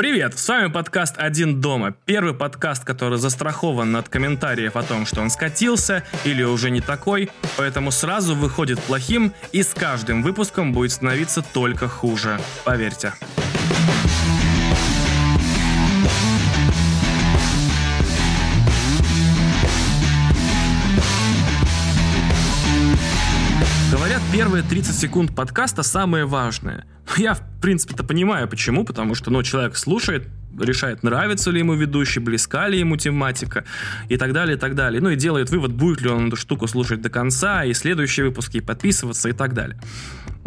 Привет, с вами подкаст «Один дома». Первый подкаст, который застрахован от комментариев о том, что он скатился или уже не такой, поэтому сразу выходит плохим и с каждым выпуском будет становиться только хуже. Поверьте. Первые 30 секунд подкаста самые важные. Я, в принципе-то, понимаю, почему. Потому что, ну, человек слушает, решает, нравится ли ему ведущий, близка ли ему тематика и так далее, и так далее. Ну и делает вывод, будет ли он эту штуку слушать до конца, и следующие выпуски, и подписываться, и так далее.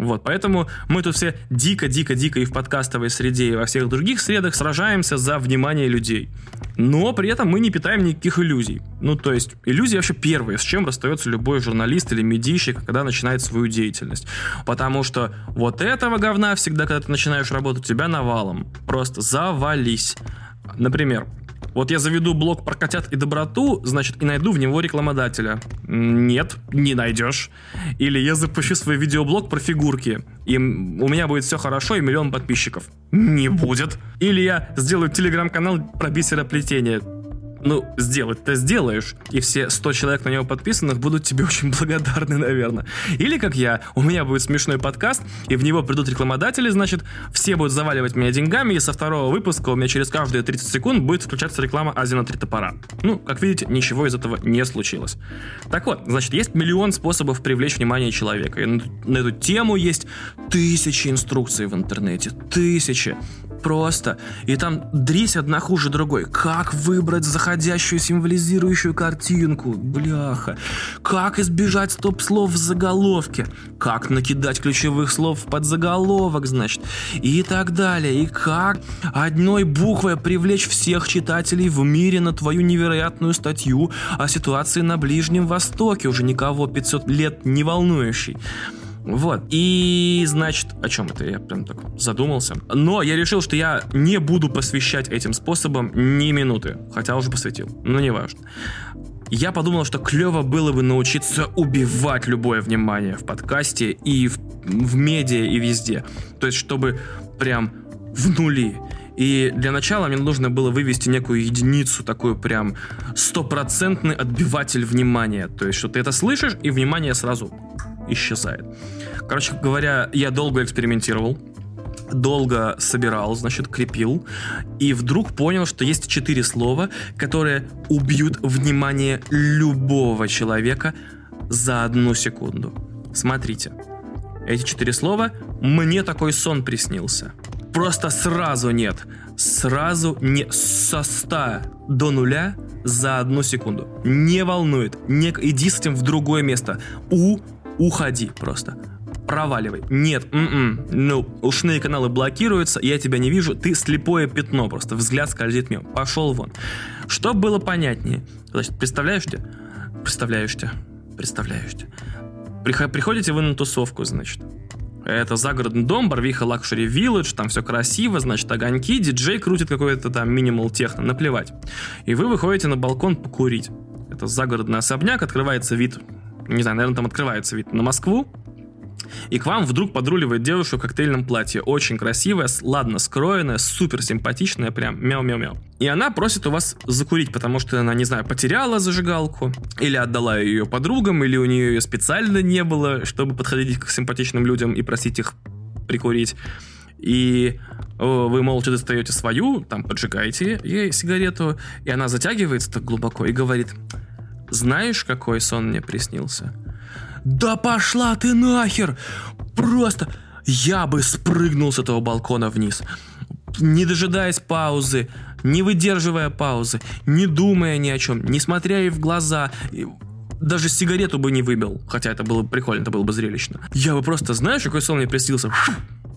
Вот, поэтому мы тут все дико-дико-дико и в подкастовой среде, и во всех других средах сражаемся за внимание людей. Но при этом мы не питаем никаких иллюзий. Ну, то есть, иллюзии вообще первые, с чем расстается любой журналист или медийщик, когда начинает свою деятельность. Потому что вот этого говна всегда, когда ты начинаешь работать, тебя навалом. Просто завались. Например, вот я заведу блог про котят и доброту, значит, и найду в него рекламодателя. Нет, не найдешь. Или я запущу свой видеоблог про фигурки, и у меня будет все хорошо и миллион подписчиков. Не будет. Или я сделаю телеграм-канал про бисероплетение ну, сделать ты сделаешь, и все 100 человек на него подписанных будут тебе очень благодарны, наверное. Или как я, у меня будет смешной подкаст, и в него придут рекламодатели, значит, все будут заваливать меня деньгами, и со второго выпуска у меня через каждые 30 секунд будет включаться реклама Азина три топора. Ну, как видите, ничего из этого не случилось. Так вот, значит, есть миллион способов привлечь внимание человека, и на эту тему есть тысячи инструкций в интернете, тысячи просто. И там дрись одна хуже другой. Как выбрать заходящую символизирующую картинку? Бляха. Как избежать стоп-слов в заголовке? Как накидать ключевых слов под заголовок, значит? И так далее. И как одной буквой привлечь всех читателей в мире на твою невероятную статью о ситуации на Ближнем Востоке, уже никого 500 лет не волнующий. Вот. И, значит, о чем это? Я прям так задумался. Но я решил, что я не буду посвящать этим способам ни минуты. Хотя уже посвятил. Но не важно. Я подумал, что клево было бы научиться убивать любое внимание в подкасте и в, в медиа и везде. То есть, чтобы прям в нули. И для начала мне нужно было вывести некую единицу, такую прям стопроцентный отбиватель внимания. То есть, что ты это слышишь, и внимание сразу исчезает. Короче говоря, я долго экспериментировал, долго собирал, значит, крепил, и вдруг понял, что есть четыре слова, которые убьют внимание любого человека за одну секунду. Смотрите, эти четыре слова «мне такой сон приснился». Просто сразу нет. Сразу не со 100 до нуля за одну секунду. Не волнует. Не, иди с этим в другое место. У уходи просто. Проваливай. Нет, м-м, ну, ушные каналы блокируются, я тебя не вижу, ты слепое пятно просто, взгляд скользит мимо. Пошел вон. Что было понятнее? Значит, представляешь ты? Представляешь ты? Представляешь ты? Приходите вы на тусовку, значит. Это загородный дом, Барвиха Luxury Village, там все красиво, значит, огоньки, диджей крутит какой-то там minimal техно, наплевать. И вы выходите на балкон покурить. Это загородный особняк, открывается вид не знаю, наверное, там открывается вид на Москву, и к вам вдруг подруливает девушка в коктейльном платье. Очень красивая, ладно скроенная, супер симпатичная, прям мяу-мяу-мяу. И она просит у вас закурить, потому что она, не знаю, потеряла зажигалку, или отдала ее подругам, или у нее ее специально не было, чтобы подходить к симпатичным людям и просить их прикурить. И вы молча достаете свою, там поджигаете ей сигарету, и она затягивается так глубоко и говорит, знаешь, какой сон мне приснился? Да пошла ты нахер! Просто я бы спрыгнул с этого балкона вниз. Не дожидаясь паузы, не выдерживая паузы, не думая ни о чем, не смотря ей в глаза, даже сигарету бы не выбил, хотя это было бы прикольно, это было бы зрелищно. Я бы просто, знаешь, какой сон мне приснился?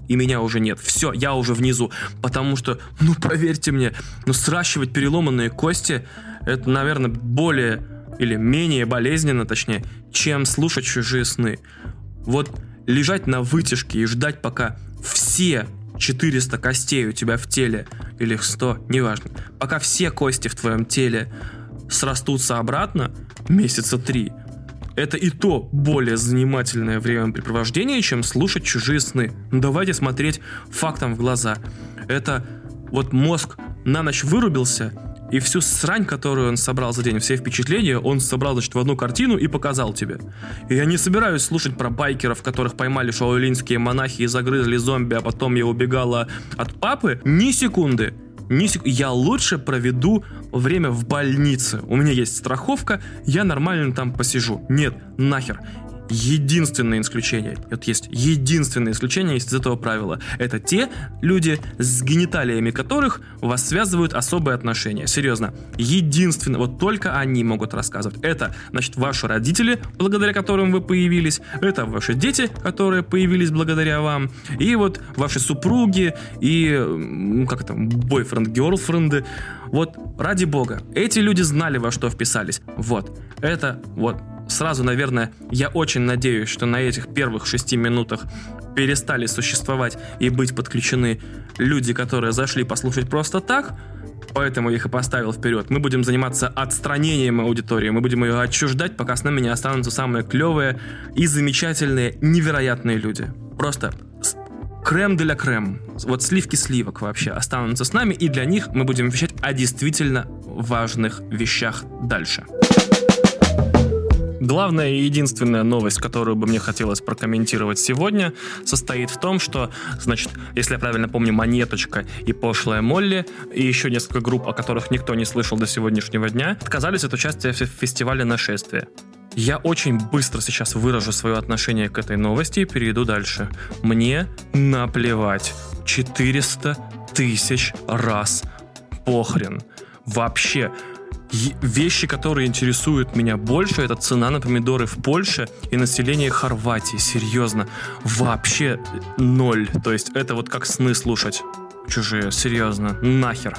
И меня уже нет. Все, я уже внизу. Потому что, ну поверьте мне, ну сращивать переломанные кости, это, наверное, более или менее болезненно, точнее, чем слушать чужие сны. Вот лежать на вытяжке и ждать, пока все 400 костей у тебя в теле, или 100, неважно, пока все кости в твоем теле срастутся обратно, месяца три, это и то более занимательное времяпрепровождение, чем слушать чужие сны. Ну, давайте смотреть фактам в глаза. Это вот мозг на ночь вырубился, и всю срань, которую он собрал за день, все впечатления, он собрал, значит, в одну картину и показал тебе. И я не собираюсь слушать про байкеров, которых поймали шаолинские монахи и загрызли зомби, а потом я убегала от папы. Ни секунды. Ни сек... Я лучше проведу время в больнице. У меня есть страховка, я нормально там посижу. Нет, нахер единственное исключение, вот есть единственное исключение из этого правила. Это те люди, с гениталиями которых вас связывают особые отношения. Серьезно. Единственное, вот только они могут рассказывать. Это, значит, ваши родители, благодаря которым вы появились, это ваши дети, которые появились благодаря вам, и вот ваши супруги, и, как это, бойфренд, герлфренды. Вот, ради бога, эти люди знали, во что вписались. Вот, это, вот, сразу, наверное, я очень надеюсь, что на этих первых шести минутах перестали существовать и быть подключены люди, которые зашли послушать просто так, поэтому я их и поставил вперед. Мы будем заниматься отстранением аудитории, мы будем ее отчуждать, пока с нами не останутся самые клевые и замечательные, невероятные люди. Просто крем для крем. Вот сливки сливок вообще останутся с нами, и для них мы будем вещать о действительно важных вещах дальше. Главная и единственная новость, которую бы мне хотелось прокомментировать сегодня, состоит в том, что, значит, если я правильно помню, Монеточка и Пошлая Молли и еще несколько групп, о которых никто не слышал до сегодняшнего дня, отказались от участия в фестивале «Нашествие». Я очень быстро сейчас выражу свое отношение к этой новости и перейду дальше. Мне наплевать. 400 тысяч раз похрен. Вообще, вещи, которые интересуют меня больше, это цена на помидоры в Польше и население Хорватии. Серьезно, вообще ноль. То есть это вот как сны слушать чужие, серьезно, нахер.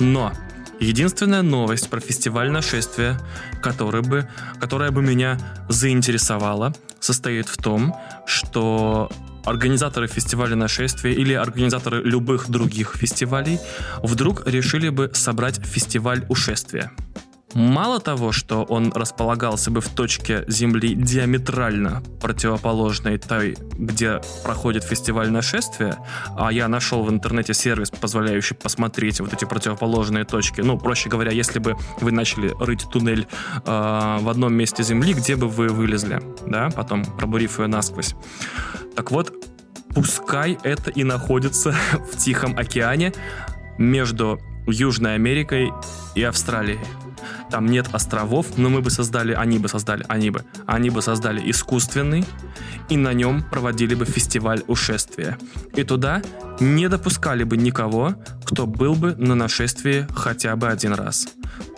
Но единственная новость про фестиваль нашествия, которая бы, которая бы меня заинтересовала, состоит в том, что организаторы фестиваля нашествия или организаторы любых других фестивалей вдруг решили бы собрать фестиваль ушествия. Мало того, что он располагался бы в точке Земли диаметрально противоположной той, где проходит фестиваль нашествия, а я нашел в интернете сервис, позволяющий посмотреть вот эти противоположные точки. Ну, проще говоря, если бы вы начали рыть туннель э, в одном месте Земли, где бы вы вылезли, да, потом пробурив ее насквозь. Так вот, пускай это и находится в Тихом океане между Южной Америкой и Австралией. Там нет островов, но мы бы создали, они бы создали, они бы, они бы создали искусственный, и на нем проводили бы фестиваль ушествия. И туда не допускали бы никого, кто был бы на нашествии хотя бы один раз.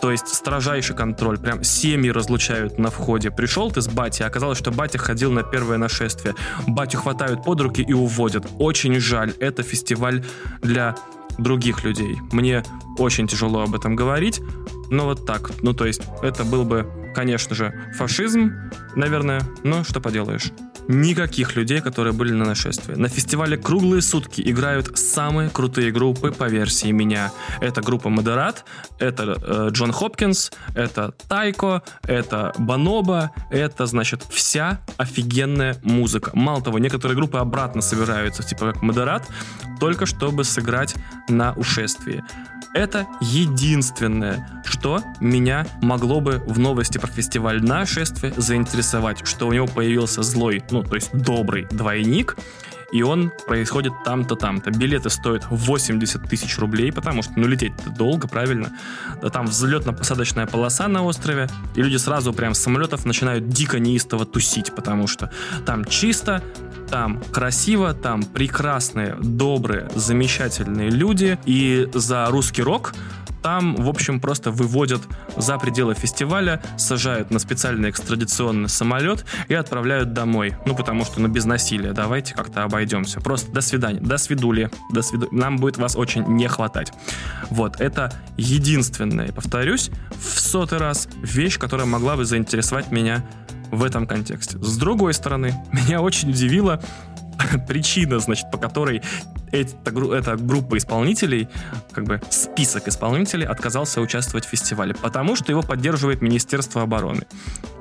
То есть строжайший контроль, прям семьи разлучают на входе. Пришел ты с бати, оказалось, что батя ходил на первое нашествие. Батю хватают под руки и уводят. Очень жаль, это фестиваль для других людей. Мне очень тяжело об этом говорить, но вот так. Ну, то есть, это был бы, конечно же, фашизм, наверное, но что поделаешь никаких людей, которые были на нашествии. На фестивале круглые сутки играют самые крутые группы по версии меня. Это группа Модерат, это э, Джон Хопкинс, это Тайко, это Баноба, это, значит, вся офигенная музыка. Мало того, некоторые группы обратно собираются, типа как Модерат, только чтобы сыграть на ушествии. Это единственное, что меня могло бы в новости про фестиваль нашествия заинтересовать, что у него появился злой, ну, то есть добрый двойник, и он происходит там-то, там-то. Билеты стоят 80 тысяч рублей, потому что, ну, лететь-то долго, правильно? Там взлетно-посадочная полоса на острове, и люди сразу прям с самолетов начинают дико неистово тусить, потому что там чисто, там красиво, там прекрасные, добрые, замечательные люди. И за русский рок там, в общем, просто выводят за пределы фестиваля, сажают на специальный экстрадиционный самолет и отправляют домой. Ну, потому что, ну, без насилия, давайте как-то обойдемся. Просто до свидания, до свидули, до свиду... Нам будет вас очень не хватать. Вот, это единственная, повторюсь, в сотый раз вещь, которая могла бы заинтересовать меня в этом контексте. С другой стороны, меня очень удивила причина, значит, по которой эта, эта группа исполнителей, как бы список исполнителей отказался участвовать в фестивале, потому что его поддерживает Министерство обороны.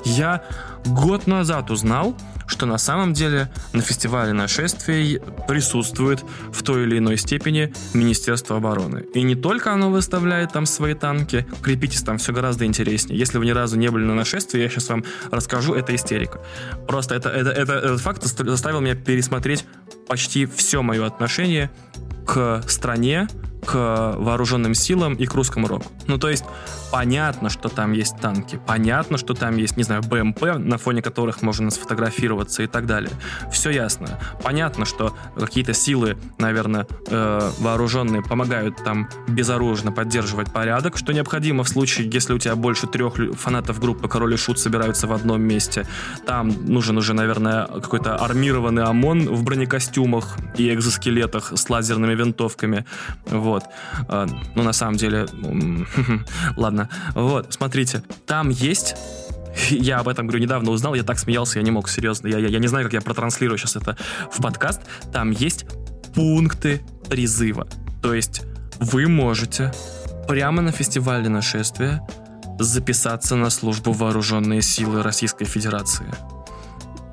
Я год назад узнал, что на самом деле на фестивале нашествий присутствует в той или иной степени Министерство обороны. И не только оно выставляет там свои танки, крепитесь там все гораздо интереснее. Если вы ни разу не были на нашествии, я сейчас вам расскажу, это истерика. Просто это, это, это, этот факт заставил меня пересмотреть почти все мое отношение к стране, к вооруженным силам и к русскому року. Ну, то есть, понятно, что там есть танки, понятно, что там есть, не знаю, БМП, на фоне которых можно сфотографироваться и так далее. Все ясно. Понятно, что какие-то силы, наверное, э, вооруженные помогают там безоружно поддерживать порядок, что необходимо в случае, если у тебя больше трех фанатов группы Король и Шут собираются в одном месте. Там нужен уже, наверное, какой-то армированный ОМОН в бронекостюмах и экзоскелетах с лазерными винтовками. Вот вот. А, ну, на самом деле, ладно. Вот, смотрите, там есть я об этом, говорю, недавно узнал, я так смеялся, я не мог, серьезно. Я, я, я не знаю, как я протранслирую сейчас это в подкаст. Там есть пункты призыва. То есть вы можете прямо на фестивале нашествия записаться на службу вооруженные силы Российской Федерации.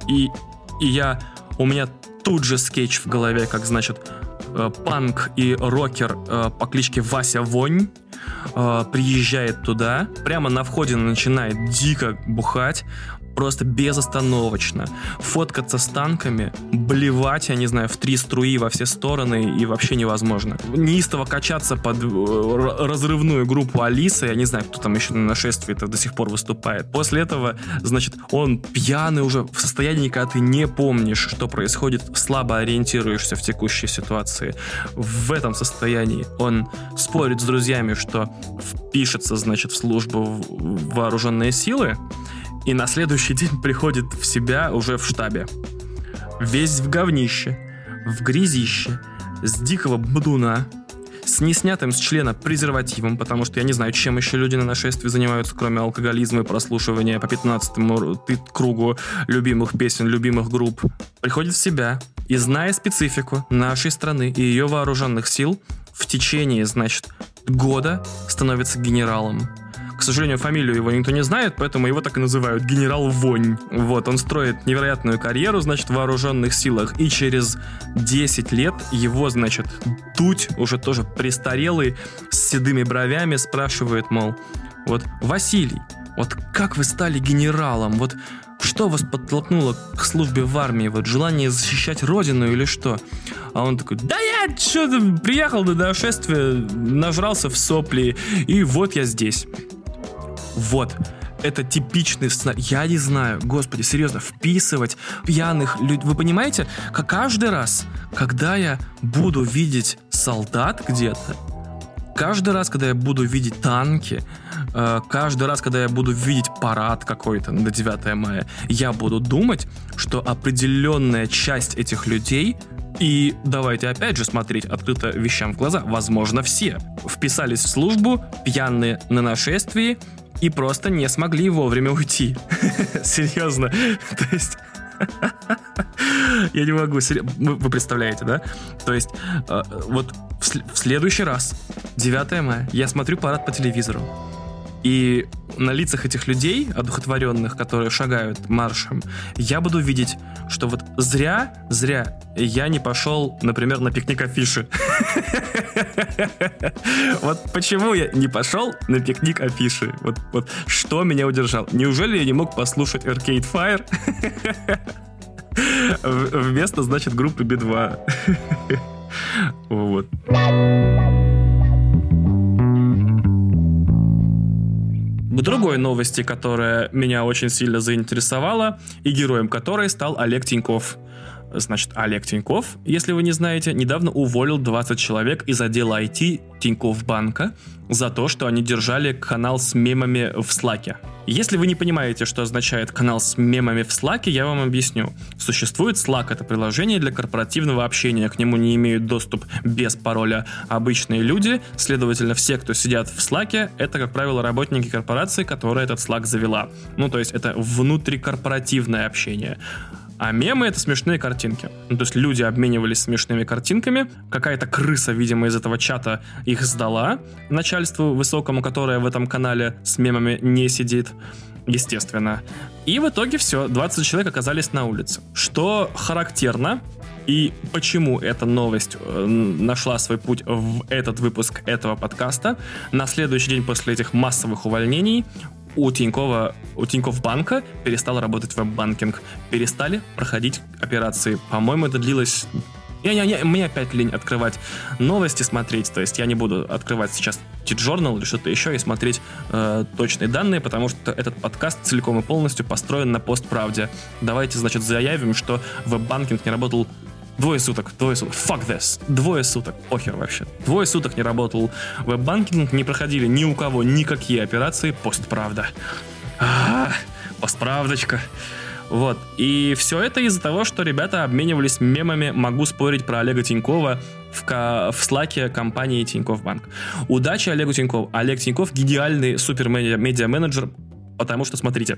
И, и я... У меня тут же скетч в голове, как, значит, панк и рокер э, по кличке Вася Вонь э, приезжает туда, прямо на входе начинает дико бухать, просто безостановочно. Фоткаться с танками, блевать, я не знаю, в три струи во все стороны и вообще невозможно. Неистово качаться под э, разрывную группу Алисы, я не знаю, кто там еще на нашествии это до сих пор выступает. После этого, значит, он пьяный уже в состоянии, когда ты не помнишь, что происходит, слабо ориентируешься в текущей ситуации. В этом состоянии он спорит с друзьями, что впишется, значит, в службу вооруженные силы, и на следующий день приходит в себя уже в штабе. Весь в говнище, в грязище, с дикого бдуна, с неснятым с члена презервативом, потому что я не знаю, чем еще люди на нашествии занимаются, кроме алкоголизма и прослушивания по 15 кругу любимых песен, любимых групп. Приходит в себя и, зная специфику нашей страны и ее вооруженных сил, в течение, значит, года становится генералом. К сожалению, фамилию его никто не знает, поэтому его так и называют генерал Вонь. Вот, он строит невероятную карьеру, значит, в вооруженных силах, и через 10 лет его, значит, Дудь, уже тоже престарелый, с седыми бровями, спрашивает, мол, вот, Василий, вот как вы стали генералом? Вот что вас подтолкнуло к службе в армии? Вот желание защищать родину или что? А он такой, да я что-то приехал до нашествия, нажрался в сопли, и вот я здесь. Вот. Это типичный сценарий. Я не знаю, господи, серьезно, вписывать пьяных людей. Вы понимаете, как каждый раз, когда я буду видеть солдат где-то, каждый раз, когда я буду видеть танки, э, каждый раз, когда я буду видеть парад какой-то на 9 мая, я буду думать, что определенная часть этих людей и давайте опять же смотреть открыто вещам в глаза. Возможно, все вписались в службу, пьяные на нашествии, и просто не смогли вовремя уйти. Серьезно. То есть... Я не могу. Вы представляете, да? То есть, э, вот в следующий раз, 9 мая, я смотрю парад по телевизору. И на лицах этих людей, одухотворенных, которые шагают маршем, я буду видеть, что вот зря, зря я не пошел, например, на пикник афиши. Вот почему я не пошел на пикник афиши? Вот, вот что меня удержал? Неужели я не мог послушать Arcade Fire? Вместо, значит, группы B2. Вот. Другой новости, которая меня очень сильно заинтересовала, и героем которой стал Олег Тиньков. Значит, Олег Тиньков, если вы не знаете, недавно уволил 20 человек из отдела IT Тиньков банка за то, что они держали канал с мемами в Слаке. Если вы не понимаете, что означает канал с мемами в Слаке, я вам объясню. Существует Slack, это приложение для корпоративного общения, к нему не имеют доступ без пароля обычные люди, следовательно, все, кто сидят в Slack, это, как правило, работники корпорации, которая этот Slack завела. Ну, то есть это внутрикорпоративное общение. А мемы — это смешные картинки. Ну, то есть люди обменивались смешными картинками, какая-то крыса, видимо, из этого чата их сдала начальству высокому, которое в этом канале с мемами не сидит естественно. И в итоге все, 20 человек оказались на улице. Что характерно, и почему эта новость э, нашла свой путь в этот выпуск этого подкаста, на следующий день после этих массовых увольнений у Тинькова, у Тинькофф банка перестал работать веб-банкинг. Перестали проходить операции. По-моему, это длилось я, я, я, мне опять лень открывать новости, смотреть. То есть я не буду открывать сейчас TJournal или что-то еще и смотреть э, точные данные, потому что этот подкаст целиком и полностью построен на постправде. Давайте, значит, заявим, что веб-банкинг не работал Двое суток, двое суток. Fuck this. Двое суток. Похер вообще. Двое суток не работал веб-банкинг, не проходили ни у кого никакие операции. Постправда. А-а-а, постправдочка. Вот. И все это из-за того, что ребята обменивались мемами «Могу спорить про Олега Тинькова» в, в слаке компании Тиньков Банк. Удачи Олегу Тинькову. Олег Тиньков гениальный супер-медиа-менеджер, потому что, смотрите,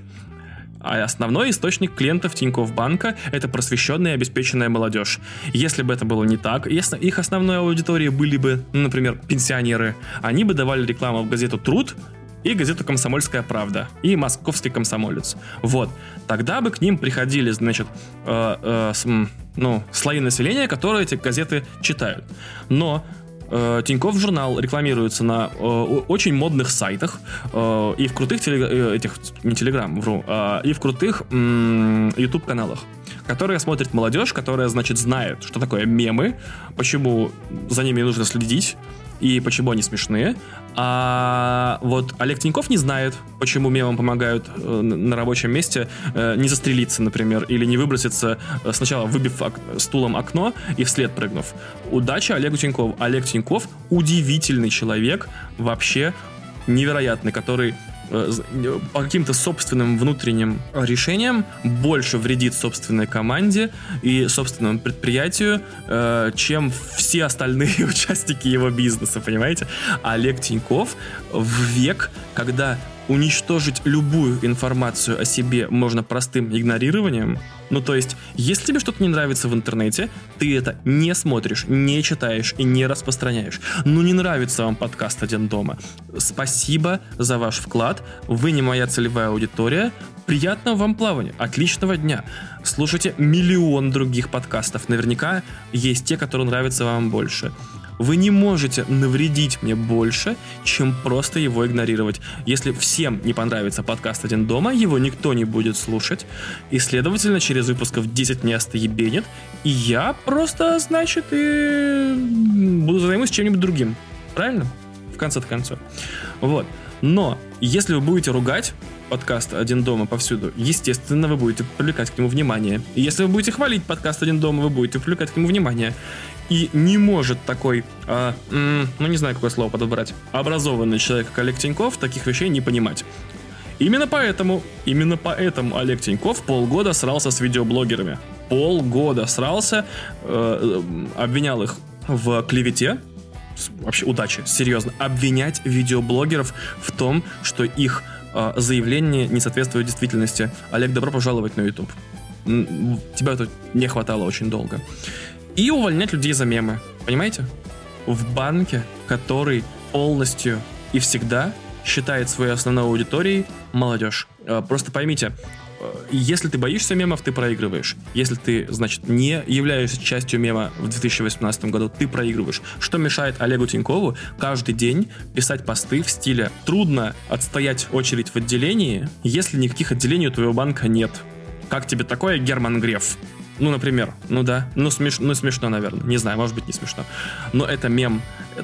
а основной источник клиентов Тинькофф Банка — это просвещенная и обеспеченная молодежь. Если бы это было не так, если их основной аудиторией были бы, ну, например, пенсионеры, они бы давали рекламу в газету «Труд», и газету «Комсомольская правда», и «Московский комсомолец». Вот. Тогда бы к ним приходили, значит, э, э, с, ну, слои населения, которые эти газеты читают. Но Тиньков журнал рекламируется на э, очень модных сайтах э, и в крутых телег... Э, этих не телеграм, вру, э, и в крутых э, YouTube каналах, которые смотрит молодежь, которая значит знает, что такое мемы, почему за ними нужно следить и почему они смешные. А вот Олег Тиньков не знает, почему мемам помогают э, на рабочем месте э, не застрелиться, например, или не выброситься, э, сначала выбив стулом окно и вслед прыгнув. Удача Олегу Тинькову. Олег Тиньков удивительный человек, вообще невероятный, который по каким-то собственным внутренним решениям больше вредит собственной команде и собственному предприятию, э, чем все остальные участники его бизнеса, понимаете? А Олег Тиньков в век, когда уничтожить любую информацию о себе можно простым игнорированием. Ну, то есть, если тебе что-то не нравится в интернете, ты это не смотришь, не читаешь и не распространяешь. Ну, не нравится вам подкаст «Один дома». Спасибо за ваш вклад. Вы не моя целевая аудитория. Приятного вам плавания. Отличного дня. Слушайте миллион других подкастов. Наверняка есть те, которые нравятся вам больше. Вы не можете навредить мне больше, чем просто его игнорировать. Если всем не понравится подкаст «Один дома», его никто не будет слушать, и, следовательно, через выпусков 10 не остоебенит, и я просто, значит, и буду займусь чем-нибудь другим. Правильно? В конце концов. Вот. Но, если вы будете ругать подкаст «Один дома» повсюду, естественно, вы будете привлекать к нему внимание. Если вы будете хвалить подкаст «Один дома», вы будете привлекать к нему внимание. И не может такой, а, м, ну не знаю, какое слово подобрать, образованный человек, как Олег Тиньков, таких вещей не понимать. Именно поэтому, именно поэтому Олег Тиньков полгода срался с видеоблогерами. Полгода срался, э, обвинял их в клевете, вообще удачи, серьезно, обвинять видеоблогеров в том, что их э, заявление не соответствует действительности. Олег, добро пожаловать на YouTube. Тебя тут не хватало очень долго и увольнять людей за мемы. Понимаете? В банке, который полностью и всегда считает своей основной аудиторией молодежь. Э, просто поймите, э, если ты боишься мемов, ты проигрываешь. Если ты, значит, не являешься частью мема в 2018 году, ты проигрываешь. Что мешает Олегу Тинькову каждый день писать посты в стиле «Трудно отстоять очередь в отделении, если никаких отделений у твоего банка нет». Как тебе такое, Герман Греф? Ну, например, ну да, ну, смеш, ну смешно, наверное, не знаю, может быть не смешно, но это мем.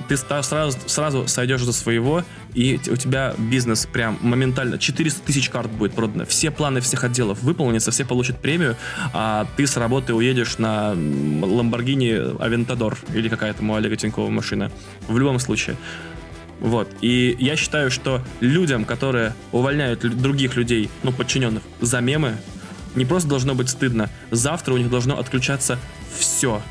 Ты сразу, сразу сойдешь за своего, и у тебя бизнес прям моментально, 400 тысяч карт будет продано, все планы всех отделов выполнятся, все получат премию, а ты с работы уедешь на Lamborghini Aventador или какая-то у Олега Тинькова машина. В любом случае. Вот. И я считаю, что людям, которые увольняют других людей, ну, подчиненных, за мемы, не просто должно быть стыдно, завтра у них должно отключаться все.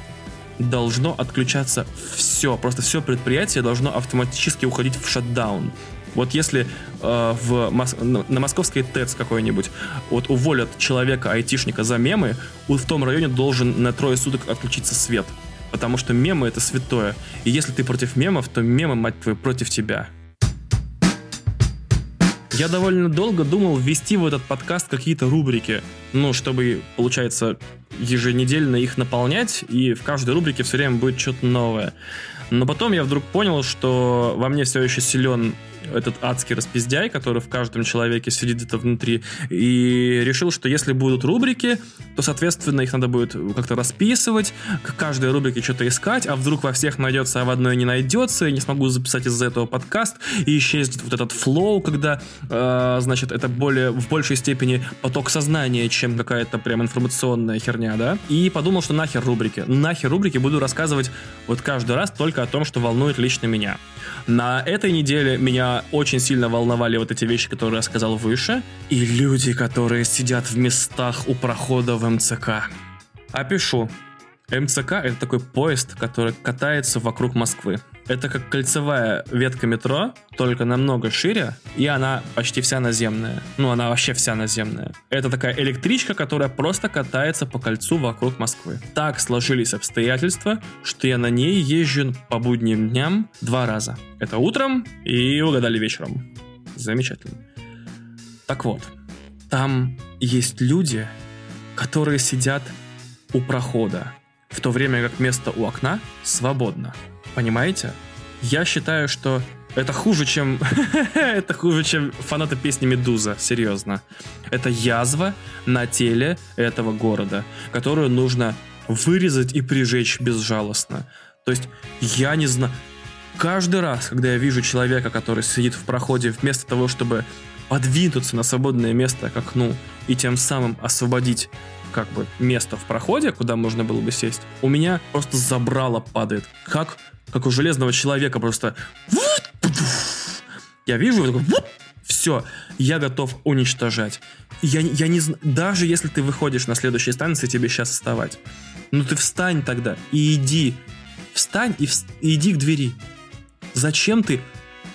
Должно отключаться все. Просто все предприятие должно автоматически уходить в шатдаун. Вот если э, в, на, московской ТЭЦ какой-нибудь вот уволят человека, айтишника за мемы, в том районе должен на трое суток отключиться свет. Потому что мемы это святое. И если ты против мемов, то мемы, мать твою, против тебя. Я довольно долго думал ввести в этот подкаст какие-то рубрики, ну, чтобы, получается, еженедельно их наполнять, и в каждой рубрике все время будет что-то новое. Но потом я вдруг понял, что во мне все еще силен этот адский распиздяй, который в каждом человеке сидит где-то внутри, и решил, что если будут рубрики, то, соответственно, их надо будет как-то расписывать, к каждой рубрике что-то искать, а вдруг во всех найдется, а в одной не найдется, и не смогу записать из-за этого подкаст, и исчезнет вот этот флоу, когда, э, значит, это более, в большей степени поток сознания, чем какая-то прям информационная херня, да? И подумал, что нахер рубрики. Нахер рубрики буду рассказывать вот каждый раз только о том, что волнует лично меня. На этой неделе меня очень сильно волновали вот эти вещи, которые я сказал выше, и люди, которые сидят в местах у прохода в МЦК. Опишу. МЦК — это такой поезд, который катается вокруг Москвы. Это как кольцевая ветка метро, только намного шире, и она почти вся наземная. Ну, она вообще вся наземная. Это такая электричка, которая просто катается по кольцу вокруг Москвы. Так сложились обстоятельства, что я на ней езжу по будним дням два раза. Это утром и угадали вечером. Замечательно. Так вот, там есть люди, которые сидят у прохода, в то время как место у окна свободно. Понимаете? Я считаю, что это хуже, чем... это хуже, чем фанаты песни Медуза, серьезно. Это язва на теле этого города, которую нужно вырезать и прижечь безжалостно. То есть, я не знаю... Каждый раз, когда я вижу человека, который сидит в проходе, вместо того, чтобы подвинуться на свободное место к окну и тем самым освободить как бы место в проходе, куда можно было бы сесть, у меня просто забрало падает. Как как у железного человека просто... Я вижу, такой, все, я готов уничтожать. Я, я не знаю, даже если ты выходишь на следующей станции, тебе сейчас вставать. Ну ты встань тогда и иди. Встань и, в, и иди к двери. Зачем ты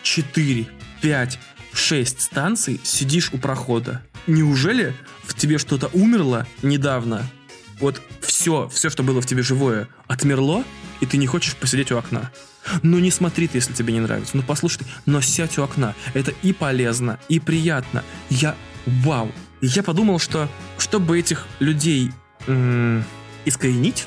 4, 5, 6 станций сидишь у прохода? Неужели в тебе что-то умерло недавно? Вот все, все, что было в тебе живое, отмерло, и ты не хочешь посидеть у окна. Ну не смотри ты, если тебе не нравится. Ну послушай ты, но сядь у окна. Это и полезно, и приятно. Я... Вау! я подумал, что чтобы этих людей м- искоренить,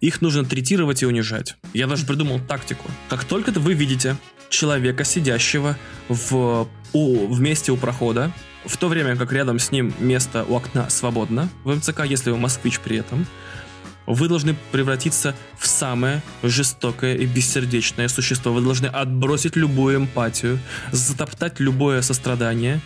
их нужно третировать и унижать. Я даже придумал тактику. Как только вы видите человека, сидящего в, у, в месте у прохода, в то время как рядом с ним место у окна свободно, в МЦК, если вы москвич при этом, вы должны превратиться в самое жестокое и бессердечное существо. Вы должны отбросить любую эмпатию, затоптать любое сострадание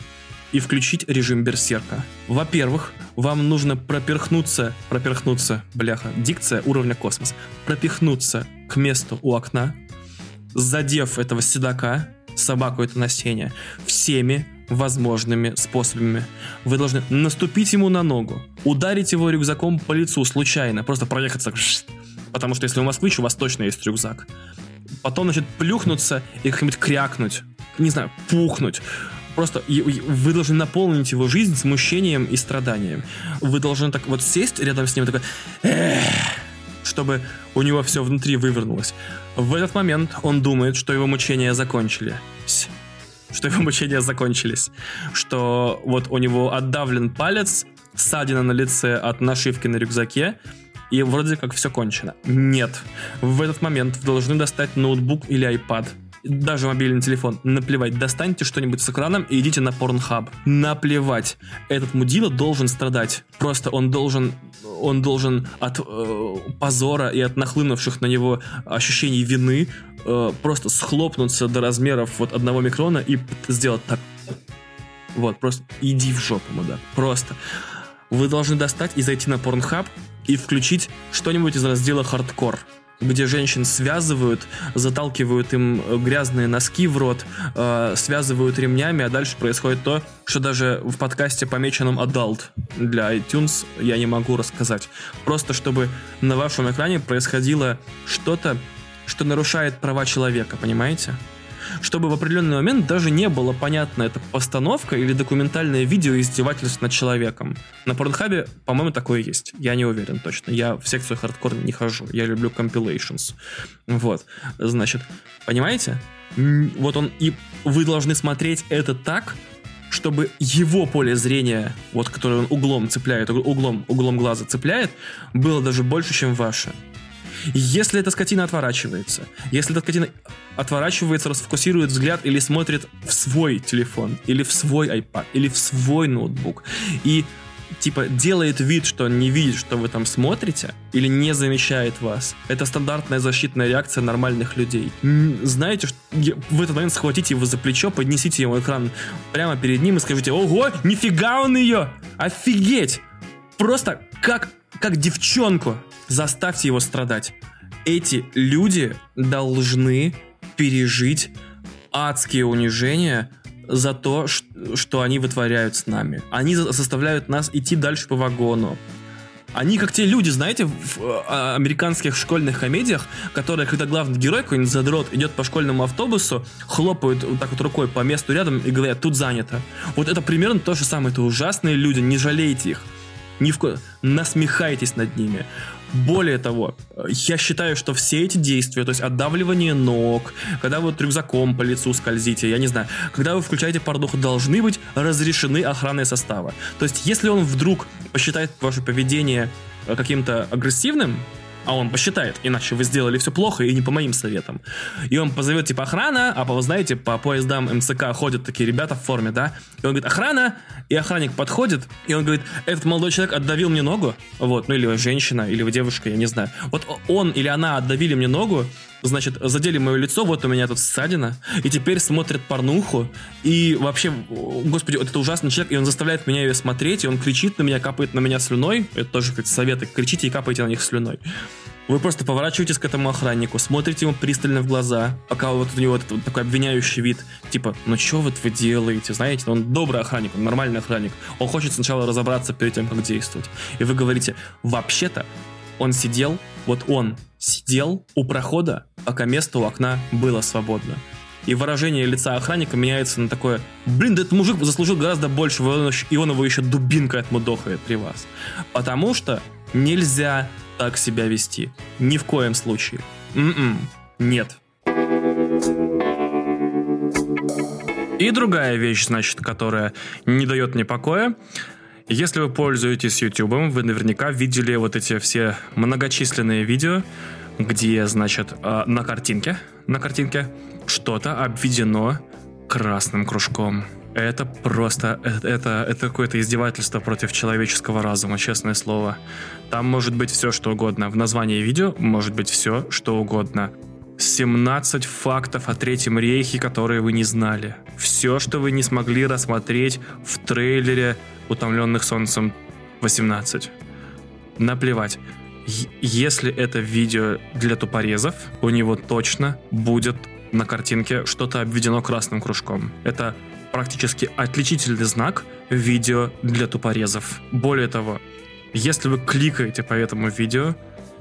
и включить режим берсерка. Во-первых, вам нужно проперхнуться, проперхнуться, бляха, дикция уровня космос, пропихнуться к месту у окна, задев этого седока, собаку это на сене, всеми возможными способами. Вы должны наступить ему на ногу, ударить его рюкзаком по лицу случайно, просто проехаться, потому что если у москвич, у вас точно есть рюкзак. Потом, значит, плюхнуться и как-нибудь крякнуть, не знаю, пухнуть. Просто вы должны наполнить его жизнь смущением и страданием. Вы должны так вот сесть рядом с ним и такой, чтобы у него все внутри вывернулось. В этот момент он думает, что его мучения закончились что его мучения закончились. Что вот у него отдавлен палец, ссадина на лице от нашивки на рюкзаке, и вроде как все кончено. Нет. В этот момент должны достать ноутбук или iPad, даже мобильный телефон, наплевать, достаньте что-нибудь с экраном и идите на Pornhub. Наплевать. Этот мудила должен страдать. Просто он должен, он должен от э, позора и от нахлынувших на него ощущений вины э, просто схлопнуться до размеров вот одного микрона и сделать так. Вот, просто иди в жопу, мудак. Просто. Вы должны достать и зайти на Pornhub и включить что-нибудь из раздела хардкор где женщин связывают, заталкивают им грязные носки в рот, э, связывают ремнями, а дальше происходит то, что даже в подкасте, помеченном Adult для iTunes, я не могу рассказать. Просто чтобы на вашем экране происходило что-то, что нарушает права человека, понимаете? Чтобы в определенный момент даже не было понятно, это постановка или документальное видео издевательств над человеком. На Порнхабе, по-моему, такое есть. Я не уверен точно. Я в секцию хардкор не хожу. Я люблю compilations. Вот. Значит, понимаете? Вот он и вы должны смотреть это так, чтобы его поле зрения, вот которое он углом цепляет, углом, углом глаза цепляет, было даже больше, чем ваше. Если эта скотина отворачивается, если эта скотина отворачивается, расфокусирует взгляд или смотрит в свой телефон, или в свой iPad, или в свой ноутбук, и типа делает вид, что он не видит, что вы там смотрите, или не замечает вас. Это стандартная защитная реакция нормальных людей. Знаете, что в этот момент схватите его за плечо, поднесите ему экран прямо перед ним и скажите, ого, нифига он ее! Офигеть! Просто как, как девчонку заставьте его страдать. Эти люди должны пережить адские унижения за то, что они вытворяют с нами. Они заставляют нас идти дальше по вагону. Они как те люди, знаете, в э, американских школьных комедиях, которые, когда главный герой, какой-нибудь задрот, идет по школьному автобусу, хлопают вот так вот рукой по месту рядом и говорят, тут занято. Вот это примерно то же самое. Это ужасные люди, не жалейте их. Ни в ко... Насмехайтесь над ними. Более того, я считаю, что все эти действия, то есть отдавливание ног, когда вы вот рюкзаком по лицу скользите, я не знаю, когда вы включаете порнуху, должны быть разрешены охраной состава. То есть, если он вдруг посчитает ваше поведение э, каким-то агрессивным, а он посчитает, иначе вы сделали все плохо и не по моим советам. И он позовет типа охрана, а вы знаете, по поездам МЦК ходят такие ребята в форме, да? И он говорит, охрана, и охранник подходит, и он говорит, этот молодой человек отдавил мне ногу, вот, ну или женщина, или девушка, я не знаю. Вот он или она отдавили мне ногу, значит, задели мое лицо, вот у меня тут ссадина, и теперь смотрят порнуху, и вообще, господи, вот это ужасный человек, и он заставляет меня ее смотреть, и он кричит на меня, капает на меня слюной, это тоже, как советы, кричите и капайте на них слюной. Вы просто поворачиваетесь к этому охраннику, смотрите ему пристально в глаза, пока вот у него этот такой обвиняющий вид, типа, ну что вот вы делаете, знаете, он добрый охранник, он нормальный охранник, он хочет сначала разобраться перед тем, как действовать. И вы говорите, вообще-то он сидел, вот он сидел у прохода, пока место у окна было свободно. И выражение лица охранника меняется на такое, блин, да этот мужик заслужил гораздо больше, и он его еще дубинкой отмудохает при вас. Потому что нельзя так себя вести. Ни в коем случае. М-м, нет. И другая вещь, значит, которая не дает мне покоя. Если вы пользуетесь YouTube, вы наверняка видели вот эти все многочисленные видео, где, значит, а, на картинке, на картинке что-то обведено красным кружком. Это просто, это, это, это какое-то издевательство против человеческого разума, честное слово. Там может быть все, что угодно. В названии видео может быть все, что угодно. 17 фактов о Третьем рейхе, которые вы не знали. Все, что вы не смогли рассмотреть в трейлере «Утомленных солнцем 18». Наплевать. Если это видео для тупорезов, у него точно будет на картинке что-то обведено красным кружком. Это практически отличительный знак видео для тупорезов. Более того, если вы кликаете по этому видео,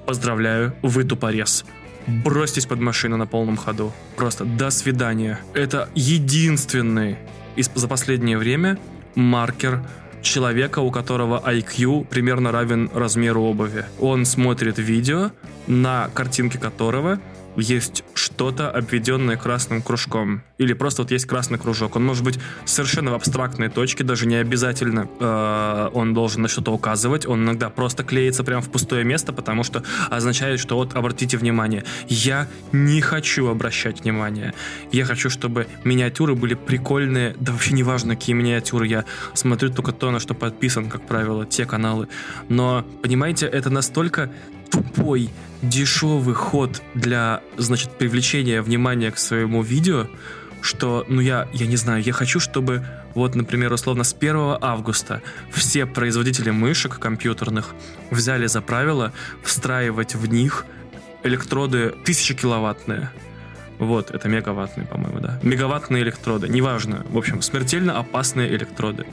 поздравляю, вы тупорез. Бросьтесь под машину на полном ходу. Просто до свидания. Это единственный из, за последнее время маркер человека, у которого IQ примерно равен размеру обуви. Он смотрит видео, на картинке которого есть что-то, обведенное красным кружком. Или просто вот есть красный кружок. Он может быть совершенно в абстрактной точке, даже не обязательно э, он должен на что-то указывать. Он иногда просто клеится прямо в пустое место, потому что означает, что вот обратите внимание, я не хочу обращать внимание. Я хочу, чтобы миниатюры были прикольные, да вообще не важно, какие миниатюры. Я смотрю только то, на что подписан, как правило, те каналы. Но, понимаете, это настолько тупой, дешевый ход для, значит, привлечения внимания к своему видео, что, ну я, я не знаю, я хочу, чтобы вот, например, условно с 1 августа все производители мышек компьютерных взяли за правило встраивать в них электроды 1000 киловаттные. Вот, это мегаваттные, по-моему, да. Мегаваттные электроды, неважно. В общем, смертельно опасные электроды.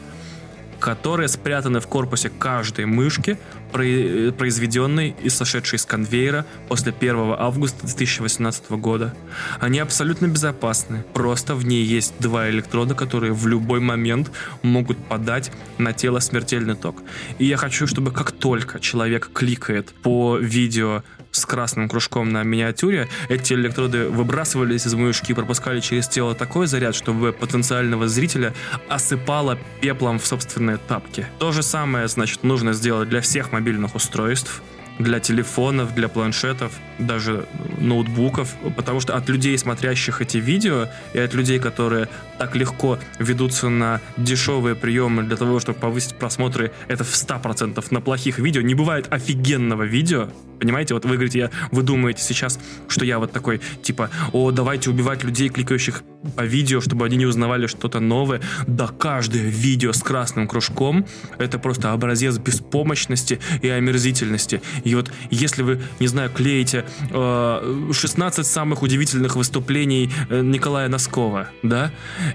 Которые спрятаны в корпусе каждой мышки, произведенной и сошедшей с конвейера после 1 августа 2018 года. Они абсолютно безопасны, просто в ней есть два электрода, которые в любой момент могут подать на тело смертельный ток. И я хочу, чтобы как только человек кликает по видео с красным кружком на миниатюре, эти электроды выбрасывались из мышки и пропускали через тело такой заряд, чтобы потенциального зрителя осыпало пеплом в собственные тапки. То же самое, значит, нужно сделать для всех мобильных устройств, для телефонов, для планшетов, даже ноутбуков, потому что от людей, смотрящих эти видео, и от людей, которые так легко ведутся на дешевые приемы для того, чтобы повысить просмотры, это в 100% на плохих видео. Не бывает офигенного видео, понимаете? Вот вы говорите, я, вы думаете сейчас, что я вот такой, типа, о, давайте убивать людей, кликающих по видео, чтобы они не узнавали что-то новое. Да каждое видео с красным кружком это просто образец беспомощности и омерзительности. И вот если вы, не знаю, клеите э, 16 самых удивительных выступлений э, Николая Носкова, да,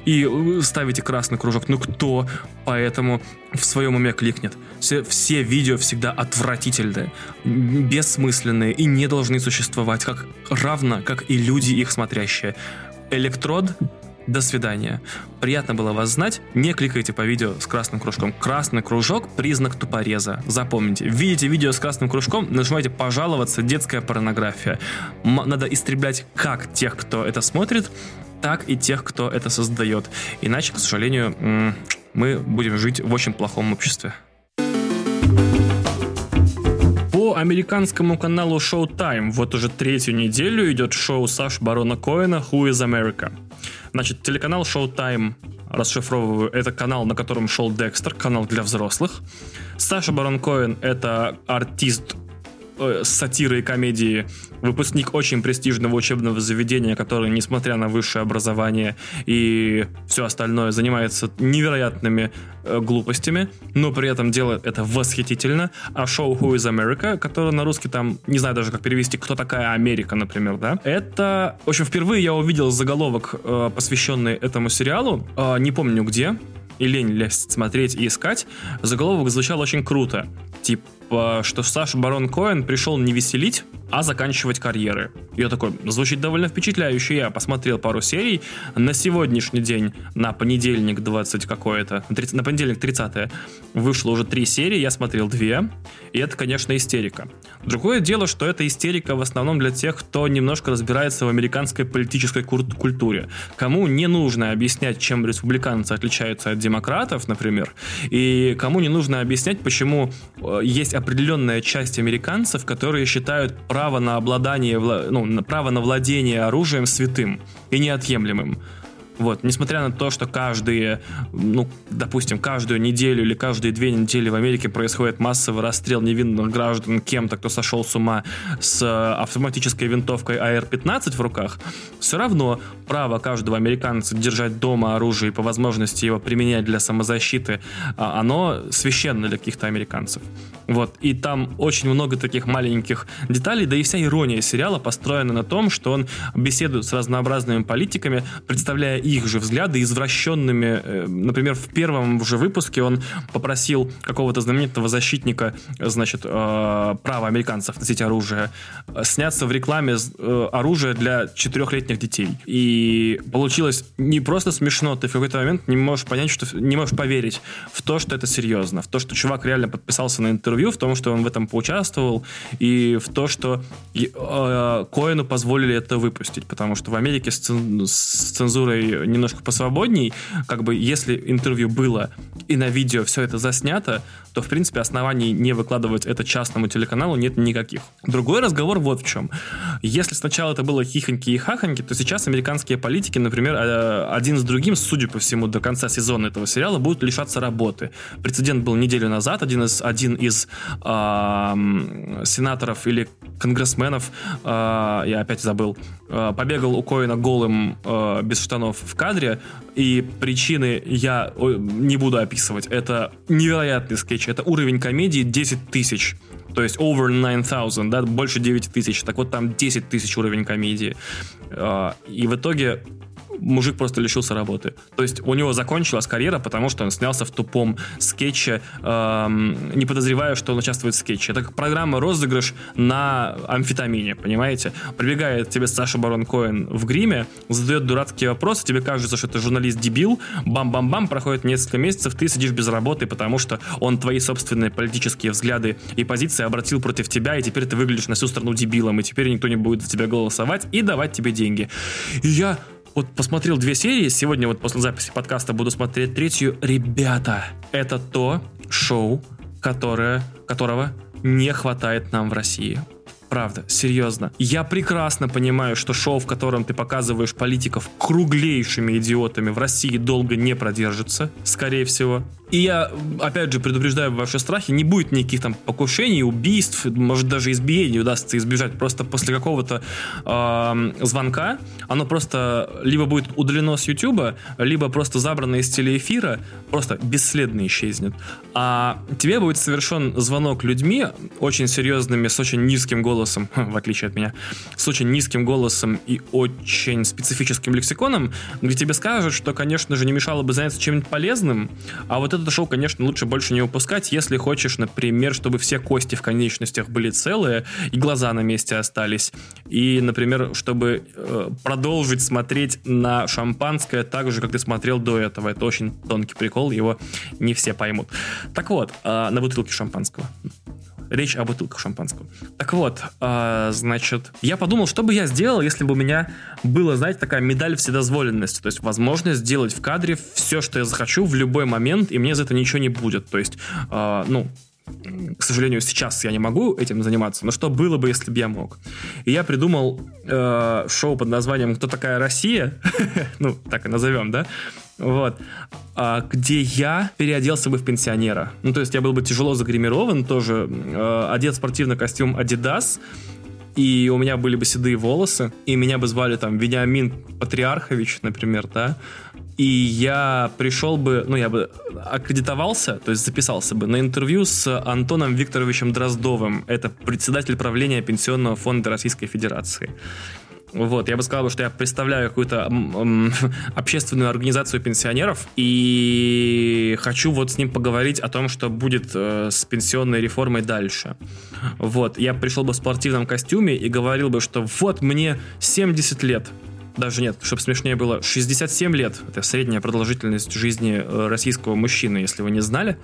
и ставите красный кружок, ну кто поэтому в своем уме кликнет? Все, все видео всегда отвратительные, бессмысленные и не должны существовать, как равно, как и люди их смотрящие. Электрод до свидания. Приятно было вас знать. Не кликайте по видео с красным кружком. Красный кружок – признак тупореза. Запомните. Видите видео с красным кружком, нажимайте «Пожаловаться», детская порнография. М- надо истреблять как тех, кто это смотрит, так и тех, кто это создает. Иначе, к сожалению, мы будем жить в очень плохом обществе. По американскому каналу Showtime вот уже третью неделю идет шоу Саш Барона Коэна «Who is America?». Значит, телеканал Showtime, расшифровываю, это канал, на котором шел Декстер, канал для взрослых. Саша Барон Коэн — это артист э, сатиры и комедии выпускник очень престижного учебного заведения, который, несмотря на высшее образование и все остальное, занимается невероятными э, глупостями, но при этом делает это восхитительно. А шоу Who is America, которое на русский там, не знаю даже как перевести, кто такая Америка, например, да, это, в общем, впервые я увидел заголовок, э, посвященный этому сериалу, э, не помню где, и лень лезть смотреть и искать, заголовок звучал очень круто. Типа, что Саша Барон Коэн пришел не веселить, а заканчивать карьеры. Я такой, звучит довольно впечатляюще. Я посмотрел пару серий. На сегодняшний день, на понедельник 20 какое-то, на понедельник 30 вышло уже три серии, я смотрел две. И это, конечно, истерика. Другое дело, что это истерика в основном для тех, кто немножко разбирается в американской политической культуре. Кому не нужно объяснять, чем республиканцы отличаются от демократов, например, и кому не нужно объяснять, почему э, есть определенная часть американцев, которые считают право на обладание, ну, право на владение оружием святым и неотъемлемым. Вот, несмотря на то, что каждые, ну, допустим, каждую неделю или каждые две недели в Америке происходит массовый расстрел невинных граждан кем-то, кто сошел с ума с э, автоматической винтовкой АР-15 в руках, все равно право каждого американца держать дома оружие и по возможности его применять для самозащиты, а, оно священно для каких-то американцев. Вот, и там очень много таких маленьких деталей, да и вся ирония сериала построена на том, что он беседует с разнообразными политиками, представляя их же взгляды извращенными. Э, например, в первом же выпуске он попросил какого-то знаменитого защитника, значит, э, права американцев носить оружие, сняться в рекламе э, оружия для четырехлетних детей. И получилось не просто смешно, ты в какой-то момент не можешь понять, что не можешь поверить в то, что это серьезно, в то, что чувак реально подписался на интервью, в том, что он в этом поучаствовал, и в то, что Коину позволили это выпустить, потому что в Америке с цензурой немножко посвободней, как бы если интервью было и на видео все это заснято, то, в принципе, оснований не выкладывать это частному телеканалу нет никаких. Другой разговор вот в чем. Если сначала это было хихоньки и хахоньки, то сейчас американские политики, например, э, один с другим, судя по всему, до конца сезона этого сериала будут лишаться работы. Прецедент был неделю назад. Один из, один из э, сенаторов или конгрессменов, э, я опять забыл, э, побегал у Коина голым э, без штанов в кадре, и причины я не буду описывать. Это невероятный скетч, это уровень комедии 10 тысяч. То есть over 9000, да, больше 9 тысяч. Так вот там 10 тысяч уровень комедии. А, и в итоге мужик просто лишился работы. То есть у него закончилась карьера, потому что он снялся в тупом скетче, эм, не подозревая, что он участвует в скетче. Это как программа розыгрыш на амфетамине, понимаете? Прибегает тебе Саша Барон Коэн в гриме, задает дурацкие вопросы, тебе кажется, что это журналист-дебил, бам-бам-бам, проходит несколько месяцев, ты сидишь без работы, потому что он твои собственные политические взгляды и позиции обратил против тебя, и теперь ты выглядишь на всю страну дебилом, и теперь никто не будет за тебя голосовать и давать тебе деньги. И я вот посмотрел две серии, сегодня вот после записи подкаста буду смотреть третью. Ребята, это то шоу, которое, которого не хватает нам в России. Правда, серьезно. Я прекрасно понимаю, что шоу, в котором ты показываешь политиков круглейшими идиотами, в России долго не продержится, скорее всего. И я, опять же, предупреждаю ваши страхи, не будет никаких там покушений, убийств, может даже избиений удастся избежать. Просто после какого-то э, звонка оно просто либо будет удалено с Ютуба, либо просто забрано из телеэфира, просто бесследно исчезнет. А тебе будет совершен звонок людьми очень серьезными, с очень низким голосом, в отличие от меня, с очень низким голосом и очень специфическим лексиконом, где тебе скажут, что, конечно же, не мешало бы заняться чем-нибудь полезным, а вот это шоу, конечно, лучше больше не упускать, если хочешь, например, чтобы все кости в конечностях были целые и глаза на месте остались. И, например, чтобы э, продолжить смотреть на шампанское так же, как ты смотрел до этого. Это очень тонкий прикол, его не все поймут. Так вот, э, на бутылке шампанского. Речь о бутылках шампанского. Так вот, э, значит, я подумал, что бы я сделал, если бы у меня была, знаете, такая медаль вседозволенности. То есть возможность сделать в кадре все, что я захочу в любой момент, и мне за это ничего не будет. То есть, э, ну, к сожалению, сейчас я не могу этим заниматься, но что было бы, если бы я мог? И я придумал э, шоу под названием «Кто такая Россия?» Ну, так и назовем, да? Вот. А, где я переоделся бы в пенсионера. Ну, то есть я был бы тяжело загримирован, тоже э, одет спортивный костюм Adidas, и у меня были бы седые волосы, и меня бы звали там Вениамин Патриархович, например, да, и я пришел бы, ну, я бы аккредитовался, то есть записался бы на интервью с Антоном Викторовичем Дроздовым. Это председатель правления Пенсионного фонда Российской Федерации. Вот, я бы сказал, что я представляю какую-то общественную организацию пенсионеров и хочу вот с ним поговорить о том, что будет э, с пенсионной реформой дальше. Вот, я пришел бы в спортивном костюме и говорил бы, что вот мне 70 лет, даже нет, чтобы смешнее было, 67 лет. Это средняя продолжительность жизни э, российского мужчины, если вы не знали.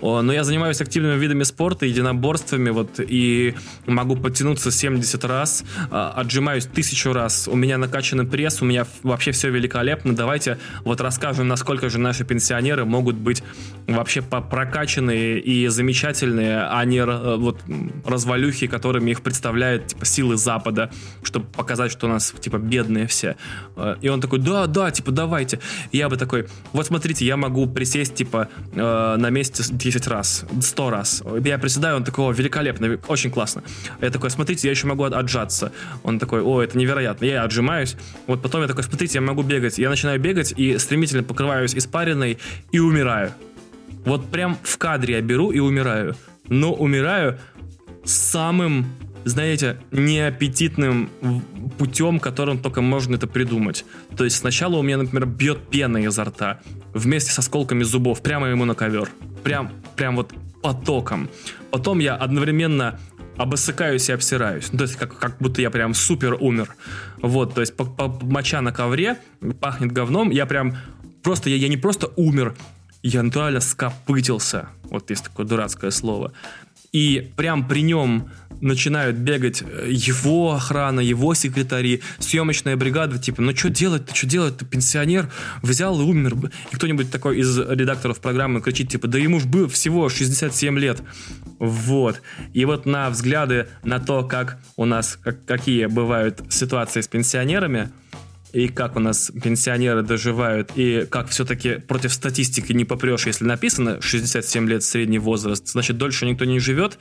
Но я занимаюсь активными видами спорта, единоборствами, вот, и могу подтянуться 70 раз, а, отжимаюсь тысячу раз, у меня накачанный пресс, у меня вообще все великолепно. Давайте вот расскажем, насколько же наши пенсионеры могут быть вообще прокачанные и замечательные, а не э, вот развалюхи, которыми их представляют типа силы Запада, чтобы показать, что у нас типа бедные все. Э, и он такой, да, да, типа, давайте. я бы такой, вот смотрите, я могу присесть, типа, э, на месте 10 раз, 100 раз. Я приседаю, он такой, о, великолепно, очень классно. Я такой, смотрите, я еще могу отжаться. Он такой, о, это невероятно. Я отжимаюсь. Вот потом я такой, смотрите, я могу бегать. Я начинаю бегать и стремительно покрываюсь испариной и умираю. Вот прям в кадре я беру и умираю. Но умираю самым знаете, неаппетитным путем, которым только можно это придумать. То есть сначала у меня, например, бьет пена изо рта вместе с осколками зубов прямо ему на ковер. Прям, прям вот потоком. Потом я одновременно обосыкаюсь и обсираюсь. Ну, то есть как, как будто я прям супер умер. Вот, то есть по, моча на ковре, пахнет говном, я прям просто, я, я не просто умер, я натурально скопытился. Вот есть такое дурацкое слово. И прям при нем начинают бегать э, его охрана, его секретари, съемочная бригада, типа, ну что делать, ты что делать, ты пенсионер, взял и умер. И кто-нибудь такой из редакторов программы кричит, типа, да ему ж было всего 67 лет. Вот. И вот на взгляды на то, как у нас, как, какие бывают ситуации с пенсионерами, и как у нас пенсионеры доживают, и как все-таки против статистики не попрешь, если написано 67 лет средний возраст, значит, дольше никто не живет.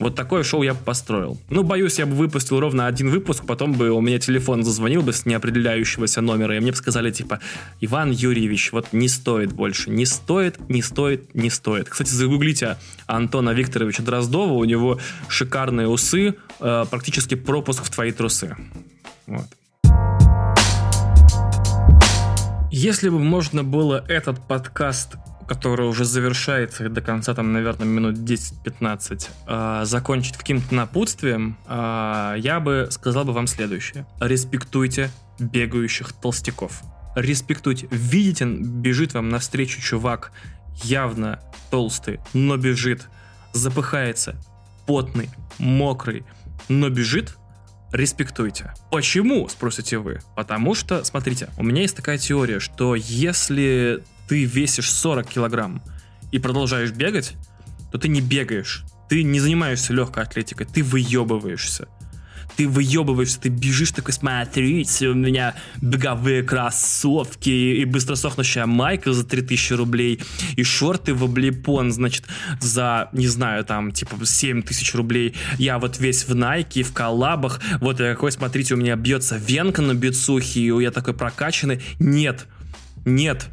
Вот такое шоу я бы построил. Ну, боюсь, я бы выпустил ровно один выпуск, потом бы у меня телефон зазвонил бы с неопределяющегося номера, и мне бы сказали, типа, Иван Юрьевич, вот не стоит больше, не стоит, не стоит, не стоит. Кстати, загуглите Антона Викторовича Дроздова, у него шикарные усы, э, практически пропуск в твои трусы. Вот. Если бы можно было этот подкаст который уже завершается до конца, там, наверное, минут 10-15, э, закончить каким-то напутствием, э, я бы сказал бы вам следующее. Респектуйте бегающих толстяков. Респектуйте. Видите, бежит вам навстречу чувак, явно толстый, но бежит, запыхается, потный, мокрый, но бежит, респектуйте. Почему, спросите вы? Потому что, смотрите, у меня есть такая теория, что если ты весишь 40 килограмм и продолжаешь бегать, то ты не бегаешь, ты не занимаешься легкой атлетикой, ты выебываешься ты выебываешься, ты бежишь такой, смотрите, у меня беговые кроссовки и быстро сохнущая майка за 3000 рублей, и шорты в облепон, значит, за, не знаю, там, типа 7000 рублей. Я вот весь в Найке, в коллабах, вот я какой, смотрите, у меня бьется венка на бицухе, и я такой прокачанный. Нет, нет,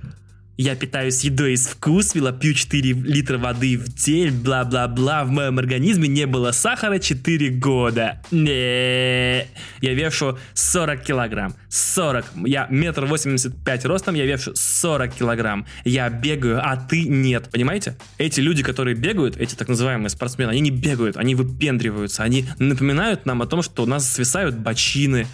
я питаюсь едой из вкусвилла, пью 4 литра воды в день, бла-бла-бла, в моем организме не было сахара 4 года. Не, я вешу 40 килограмм. 40. Я метр восемьдесят пять ростом, я вешу 40 килограмм. Я бегаю, а ты нет. Понимаете? Эти люди, которые бегают, эти так называемые спортсмены, они не бегают, они выпендриваются. Они напоминают нам о том, что у нас свисают бочины,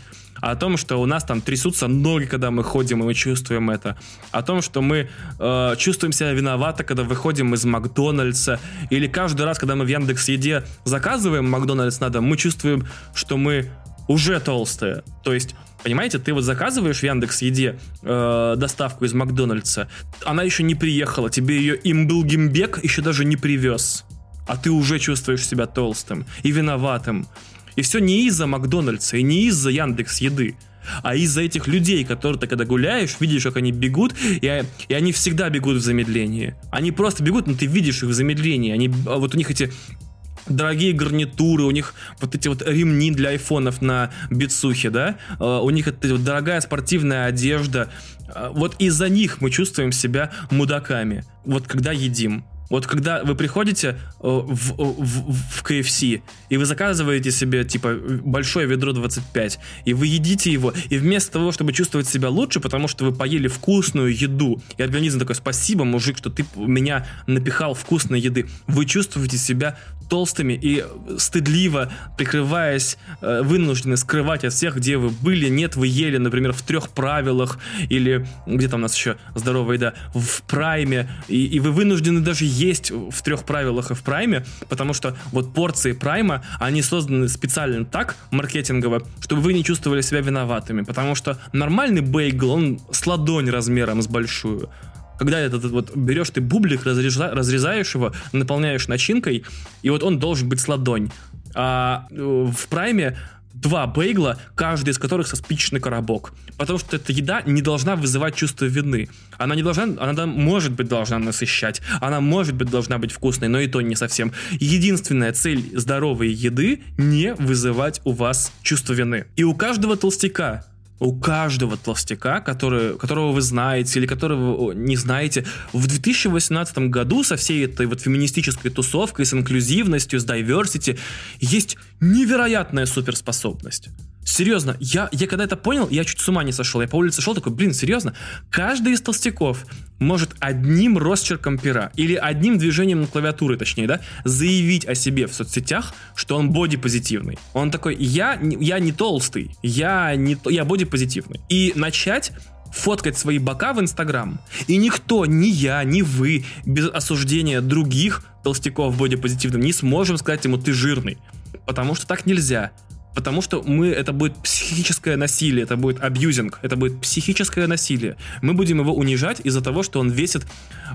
о том, что у нас там трясутся ноги, когда мы ходим, и мы чувствуем это, о том, что мы э, чувствуем себя виновато, когда выходим из Макдональдса, или каждый раз, когда мы в Яндекс Еде заказываем Макдональдс на дом, мы чувствуем, что мы уже толстые. То есть Понимаете, ты вот заказываешь в Яндекс Еде э, доставку из Макдональдса, она еще не приехала, тебе ее имбылгимбек еще даже не привез, а ты уже чувствуешь себя толстым и виноватым. И все не из-за Макдональдса и не из-за Яндекс Еды, а из-за этих людей, которые ты когда гуляешь, видишь, как они бегут, и, и они всегда бегут в замедлении. Они просто бегут, но ты видишь их в замедлении. Они, а вот у них эти дорогие гарнитуры, у них вот эти вот ремни для айфонов на битсухе, да, а, у них это вот дорогая спортивная одежда. А, вот из-за них мы чувствуем себя мудаками. Вот когда едим. Вот когда вы приходите э, в, в, в KFC, и вы заказываете себе, типа, большое ведро 25, и вы едите его, и вместо того, чтобы чувствовать себя лучше, потому что вы поели вкусную еду, и организм такой, спасибо, мужик, что ты меня напихал вкусной еды, вы чувствуете себя толстыми и стыдливо, прикрываясь, э, вынуждены скрывать от всех, где вы были, нет, вы ели, например, в трех правилах, или где там у нас еще здоровая еда, в прайме, и, и вы вынуждены даже есть в трех правилах и в прайме, потому что вот порции прайма, они созданы специально так, маркетингово, чтобы вы не чувствовали себя виноватыми, потому что нормальный бейгл, он с ладонь размером с большую, когда этот, этот вот берешь ты бублик, разреза, разрезаешь его, наполняешь начинкой, и вот он должен быть с ладонь. А э, в прайме два бейгла, каждый из которых со спичечный коробок. Потому что эта еда не должна вызывать чувство вины. Она не должна, она может быть должна насыщать, она может быть должна быть вкусной, но и то не совсем. Единственная цель здоровой еды не вызывать у вас чувство вины. И у каждого толстяка у каждого толстяка, который, которого вы знаете или которого не знаете, в 2018 году со всей этой вот феминистической тусовкой, с инклюзивностью, с diversity, есть невероятная суперспособность. Серьезно, я, я когда это понял, я чуть с ума не сошел. Я по улице шел такой, блин, серьезно, каждый из толстяков может одним росчерком пера или одним движением клавиатуры, точнее, да, заявить о себе в соцсетях, что он бодипозитивный. Он такой, я, я не толстый, я, не, я бодипозитивный. И начать фоткать свои бока в Инстаграм. И никто, ни я, ни вы, без осуждения других толстяков бодипозитивным не сможем сказать ему, ты жирный. Потому что так нельзя. Потому что мы, это будет психическое насилие, это будет абьюзинг, это будет психическое насилие. Мы будем его унижать из-за того, что он весит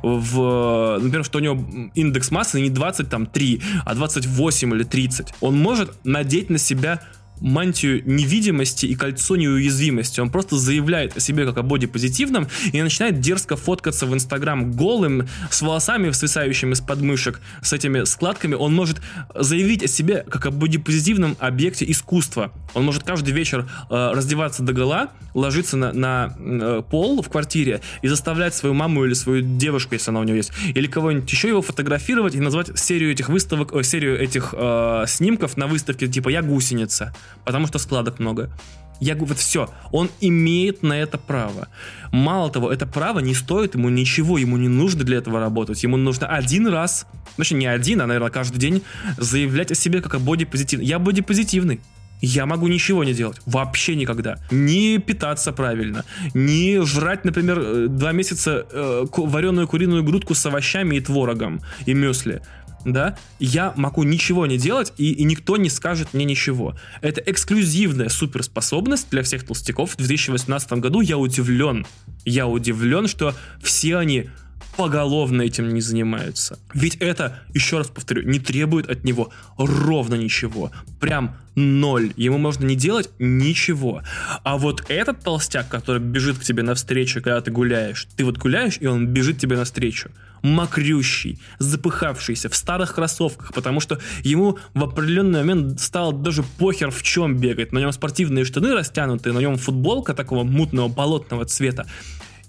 в, например, что у него индекс массы не 23, а 28 или 30. Он может надеть на себя мантию невидимости и кольцо неуязвимости. Он просто заявляет о себе как о бодипозитивном и начинает дерзко фоткаться в Инстаграм голым, с волосами, свисающими из подмышек, с этими складками. Он может заявить о себе как о бодипозитивном объекте искусства. Он может каждый вечер э, раздеваться до гола, ложиться на, на э, пол в квартире и заставлять свою маму или свою девушку, если она у него есть, или кого-нибудь еще его фотографировать и назвать серию этих выставок, э, серию этих э, снимков на выставке типа «Я гусеница» потому что складок много. Я говорю, вот все, он имеет на это право. Мало того, это право не стоит ему ничего, ему не нужно для этого работать. Ему нужно один раз, значит, не один, а, наверное, каждый день заявлять о себе как о бодипозитивный. Я бодипозитивный я могу ничего не делать. Вообще никогда. Не питаться правильно. Не жрать, например, э, два месяца э, вареную куриную грудку с овощами и творогом и мюсли да, я могу ничего не делать, и, и никто не скажет мне ничего. Это эксклюзивная суперспособность для всех толстяков. В 2018 году я удивлен. Я удивлен, что все они поголовно этим не занимаются. Ведь это, еще раз повторю, не требует от него ровно ничего. Прям ноль. Ему можно не делать ничего. А вот этот толстяк, который бежит к тебе навстречу, когда ты гуляешь, ты вот гуляешь, и он бежит тебе навстречу. Мокрющий, запыхавшийся, в старых кроссовках, потому что ему в определенный момент стало даже похер в чем бегать. На нем спортивные штаны растянутые, на нем футболка такого мутного болотного цвета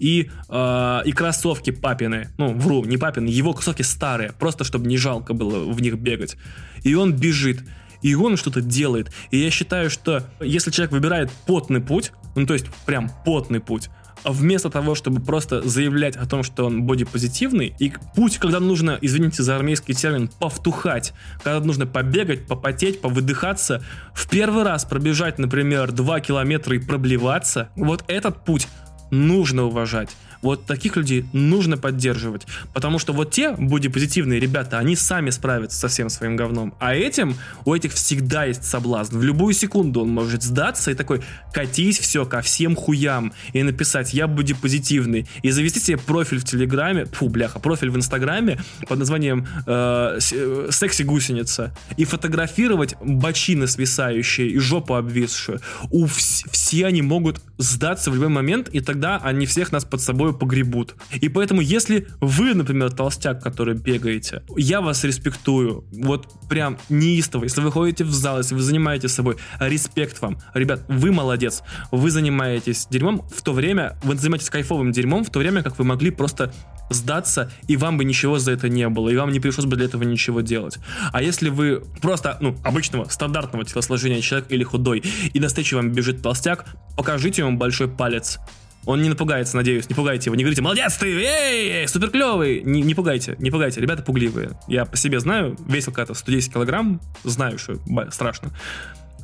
и, э, и кроссовки папины. Ну, вру, не папины, его кроссовки старые, просто чтобы не жалко было в них бегать. И он бежит, и он что-то делает. И я считаю, что если человек выбирает потный путь, ну то есть прям потный путь, а вместо того, чтобы просто заявлять о том, что он бодипозитивный, и путь, когда нужно, извините за армейский термин, повтухать, когда нужно побегать, попотеть, повыдыхаться, в первый раз пробежать, например, 2 километра и проблеваться, вот этот путь нужно уважать. Вот таких людей нужно поддерживать. Потому что вот те бодипозитивные ребята, они сами справятся со всем своим говном. А этим, у этих всегда есть соблазн. В любую секунду он может сдаться и такой, катись все ко всем хуям. И написать, я бодипозитивный. И завести себе профиль в Телеграме, фу, бляха, профиль в Инстаграме под названием э, э секси-гусеница. И фотографировать бочины свисающие и жопу обвисшую. У вс- все они могут сдаться в любой момент, и тогда они всех нас под собой погребут. И поэтому, если вы, например, толстяк, который бегаете, я вас респектую. Вот прям неистово. Если вы ходите в зал, если вы занимаетесь собой, респект вам. Ребят, вы молодец. Вы занимаетесь дерьмом в то время, вы занимаетесь кайфовым дерьмом в то время, как вы могли просто сдаться, и вам бы ничего за это не было, и вам не пришлось бы для этого ничего делать. А если вы просто, ну, обычного, стандартного телосложения человек или худой, и на встречу вам бежит толстяк, покажите ему большой палец. Он не напугается, надеюсь. Не пугайте его. Не говорите, молодец ты, эй, супер клевый. Не, не пугайте, не пугайте. Ребята пугливые. Я по себе знаю, весил когда-то 110 килограмм, знаю, что страшно.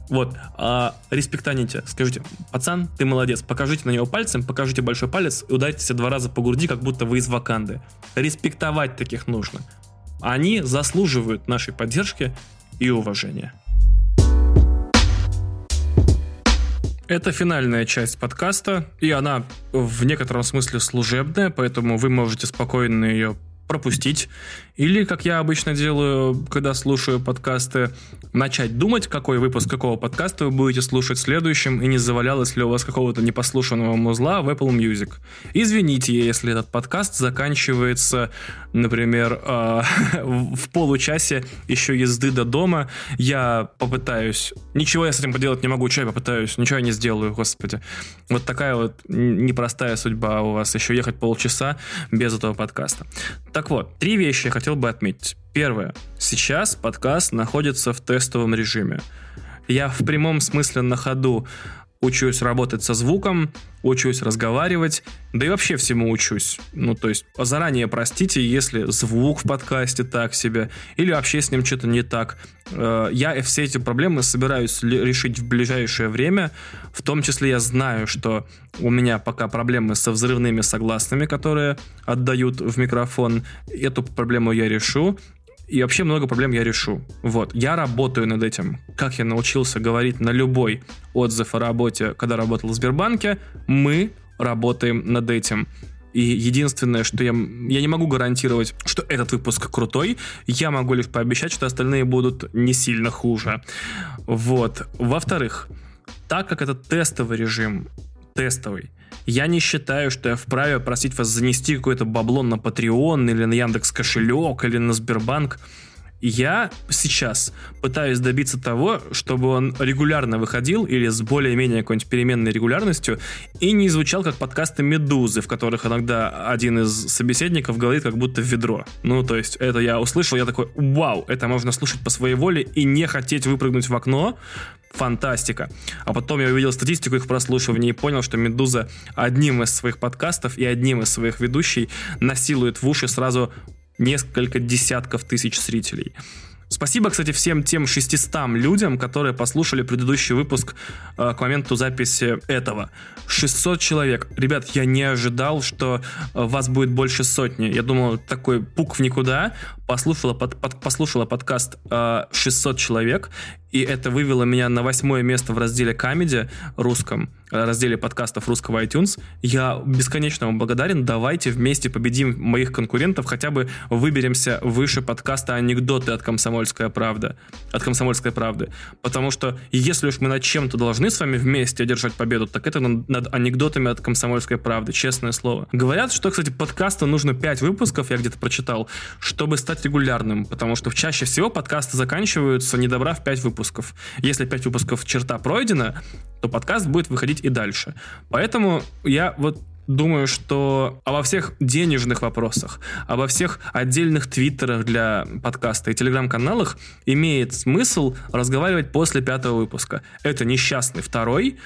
Вот, а, респектаните, скажите, пацан, ты молодец, покажите на него пальцем, покажите большой палец и ударьте себя два раза по груди, как будто вы из Ваканды. Респектовать таких нужно. Они заслуживают нашей поддержки и уважения. Это финальная часть подкаста, и она в некотором смысле служебная, поэтому вы можете спокойно ее пропустить. Или, как я обычно делаю, когда слушаю подкасты, начать думать, какой выпуск какого подкаста вы будете слушать следующим, и не завалялось ли у вас какого-то непослушанного музла в Apple Music. Извините, если этот подкаст заканчивается, например, э, в получасе еще езды до дома. Я попытаюсь... Ничего я с этим поделать не могу, я попытаюсь? Ничего я не сделаю, господи. Вот такая вот непростая судьба у вас, еще ехать полчаса без этого подкаста. Так вот, три вещи я хотел бы отметить. Первое. Сейчас подкаст находится в тестовом режиме. Я в прямом смысле на ходу учусь работать со звуком, учусь разговаривать, да и вообще всему учусь. Ну, то есть, заранее простите, если звук в подкасте так себе, или вообще с ним что-то не так. Э, я все эти проблемы собираюсь решить в ближайшее время, в том числе я знаю, что у меня пока проблемы со взрывными согласными, которые отдают в микрофон. Эту проблему я решу, и вообще много проблем я решу. Вот, я работаю над этим. Как я научился говорить на любой отзыв о работе, когда работал в Сбербанке, мы работаем над этим. И единственное, что я, я не могу гарантировать, что этот выпуск крутой, я могу лишь пообещать, что остальные будут не сильно хуже. Вот. Во-вторых, так как это тестовый режим, тестовый, я не считаю, что я вправе просить вас занести какое-то бабло на Patreon или на Яндекс кошелек или на Сбербанк. Я сейчас пытаюсь добиться того, чтобы он регулярно выходил или с более-менее какой-нибудь переменной регулярностью и не звучал как подкасты «Медузы», в которых иногда один из собеседников говорит как будто в ведро. Ну, то есть это я услышал, я такой, вау, это можно слушать по своей воле и не хотеть выпрыгнуть в окно, фантастика. А потом я увидел статистику их прослушивания и понял, что «Медуза» одним из своих подкастов и одним из своих ведущих насилует в уши сразу несколько десятков тысяч зрителей. Спасибо, кстати, всем тем 600 людям, которые послушали предыдущий выпуск э, к моменту записи этого. 600 человек. Ребят, я не ожидал, что э, вас будет больше сотни. Я думал, такой пук в никуда. Послушала, под, под, послушала подкаст э, 600 человек, и это вывело меня на восьмое место в разделе Comedy русском, э, разделе подкастов русского iTunes. Я бесконечно вам благодарен. Давайте вместе победим моих конкурентов, хотя бы выберемся выше подкаста «Анекдоты от Комсомольской правды». От Комсомольской правды. Потому что если уж мы над чем-то должны с вами вместе одержать победу, так это над анекдотами от Комсомольской правды, честное слово. Говорят, что, кстати, подкасту нужно 5 выпусков, я где-то прочитал, чтобы стать регулярным, потому что чаще всего подкасты заканчиваются, не добрав 5 выпусков выпусков. Если 5 выпусков черта пройдена, то подкаст будет выходить и дальше. Поэтому я вот думаю, что обо всех денежных вопросах, обо всех отдельных твиттерах для подкаста и телеграм-каналах имеет смысл разговаривать после пятого выпуска. Это несчастный второй,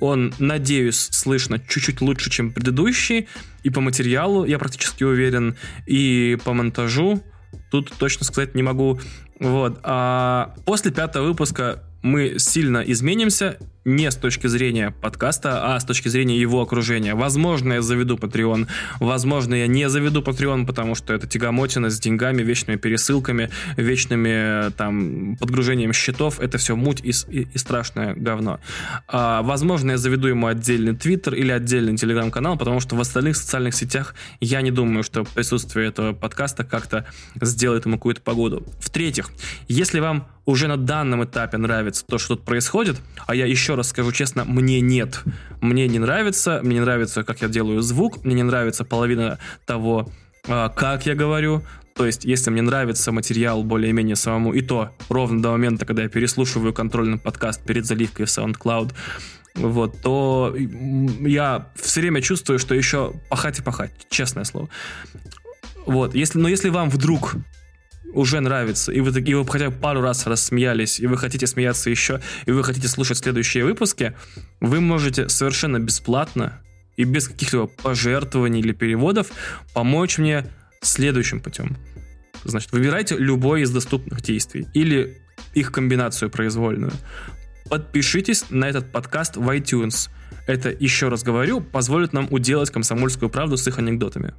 он, надеюсь, слышно чуть-чуть лучше, чем предыдущий, и по материалу, я практически уверен, и по монтажу, тут точно сказать не могу. Вот. А после пятого выпуска мы сильно изменимся, не с точки зрения подкаста, а с точки зрения его окружения. Возможно, я заведу Patreon, возможно, я не заведу Patreon, потому что это тягомотина с деньгами, вечными пересылками, вечными там подгружением счетов, это все муть и, и, и страшное говно. А, возможно, я заведу ему отдельный Твиттер или отдельный Телеграм-канал, потому что в остальных социальных сетях я не думаю, что присутствие этого подкаста как-то сделает ему какую-то погоду. В-третьих, если вам уже на данном этапе нравится то, что тут происходит, а я еще раз скажу честно, мне нет. Мне не нравится, мне не нравится, как я делаю звук, мне не нравится половина того, а, как я говорю. То есть, если мне нравится материал более-менее самому, и то ровно до момента, когда я переслушиваю контрольный подкаст перед заливкой в SoundCloud, вот, то я все время чувствую, что еще пахать и пахать, честное слово. Вот, если, но если вам вдруг уже нравится, и вы, и вы хотя бы пару раз рассмеялись, и вы хотите смеяться еще, и вы хотите слушать следующие выпуски, вы можете совершенно бесплатно и без каких-либо пожертвований или переводов помочь мне следующим путем. Значит, выбирайте любой из доступных действий или их комбинацию произвольную. Подпишитесь на этот подкаст в iTunes – это, еще раз говорю, позволит нам уделать комсомольскую правду с их анекдотами.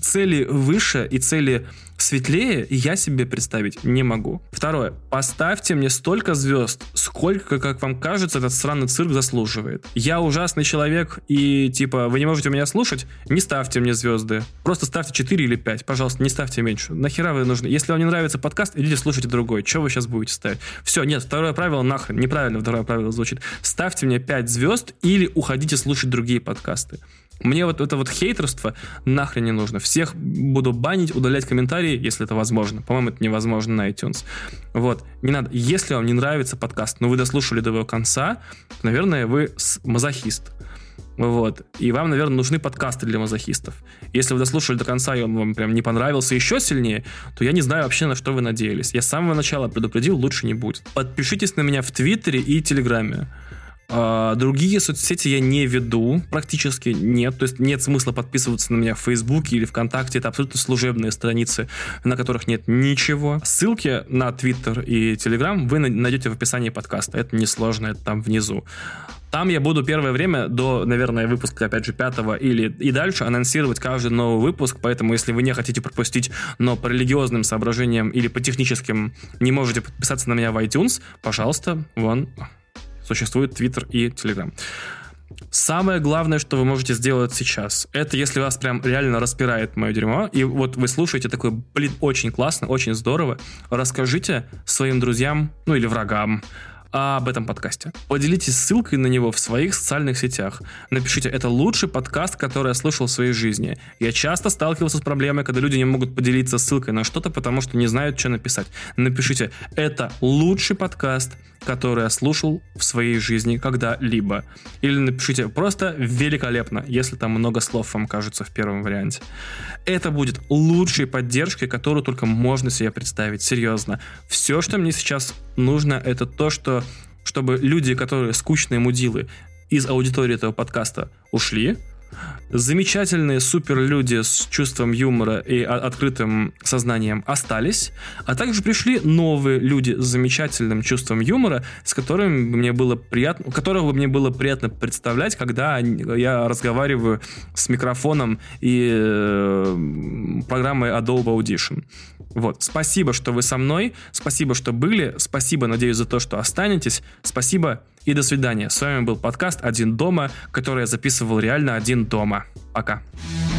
Цели выше и цели светлее я себе представить не могу. Второе. Поставьте мне столько звезд, сколько, как вам кажется, этот странный цирк заслуживает. Я ужасный человек, и типа, вы не можете меня слушать? Не ставьте мне звезды. Просто ставьте 4 или 5. Пожалуйста, не ставьте меньше. Нахера вы нужны? Если вам не нравится подкаст, идите слушайте другой. Что вы сейчас будете ставить? Все, нет, второе правило нахрен. Неправильно второе правило звучит. Ставьте мне 5 звезд или уходите слушать другие подкасты. Мне вот это вот хейтерство нахрен не нужно. Всех буду банить, удалять комментарии, если это возможно. По-моему, это невозможно на iTunes. Вот. Не надо. Если вам не нравится подкаст, но вы дослушали до его конца, то, наверное, вы мазохист. Вот. И вам, наверное, нужны подкасты для мазохистов. Если вы дослушали до конца, и он вам прям не понравился еще сильнее, то я не знаю вообще, на что вы надеялись. Я с самого начала предупредил, лучше не будет. Подпишитесь на меня в Твиттере и Телеграме. А, другие соцсети я не веду, практически нет. То есть нет смысла подписываться на меня в Фейсбуке или ВКонтакте. Это абсолютно служебные страницы, на которых нет ничего. Ссылки на Твиттер и Телеграм вы найдете в описании подкаста. Это несложно, это там внизу. Там я буду первое время до, наверное, выпуска, опять же, пятого или и дальше анонсировать каждый новый выпуск, поэтому если вы не хотите пропустить, но по религиозным соображениям или по техническим не можете подписаться на меня в iTunes, пожалуйста, вон, существует Twitter и Telegram. Самое главное, что вы можете сделать сейчас, это если вас прям реально распирает мое дерьмо, и вот вы слушаете такой, блин, очень классно, очень здорово, расскажите своим друзьям, ну или врагам, об этом подкасте. Поделитесь ссылкой на него в своих социальных сетях. Напишите, это лучший подкаст, который я слышал в своей жизни. Я часто сталкивался с проблемой, когда люди не могут поделиться ссылкой на что-то, потому что не знают, что написать. Напишите, это лучший подкаст, который я слушал в своей жизни когда-либо. Или напишите просто великолепно, если там много слов вам кажется в первом варианте. Это будет лучшей поддержкой, которую только можно себе представить. Серьезно. Все, что мне сейчас нужно, это то, что чтобы люди, которые скучные мудилы из аудитории этого подкаста ушли, замечательные суперлюди с чувством юмора и открытым сознанием остались, а также пришли новые люди с замечательным чувством юмора, с которыми мне было приятно, которого мне было приятно представлять, когда я разговариваю с микрофоном и э, программой Adobe Audition. Вот, спасибо, что вы со мной, спасибо, что были, спасибо, надеюсь, за то, что останетесь, спасибо и до свидания. С вами был подкаст «Один дома», который я записывал реально один дома. Пока. Пока.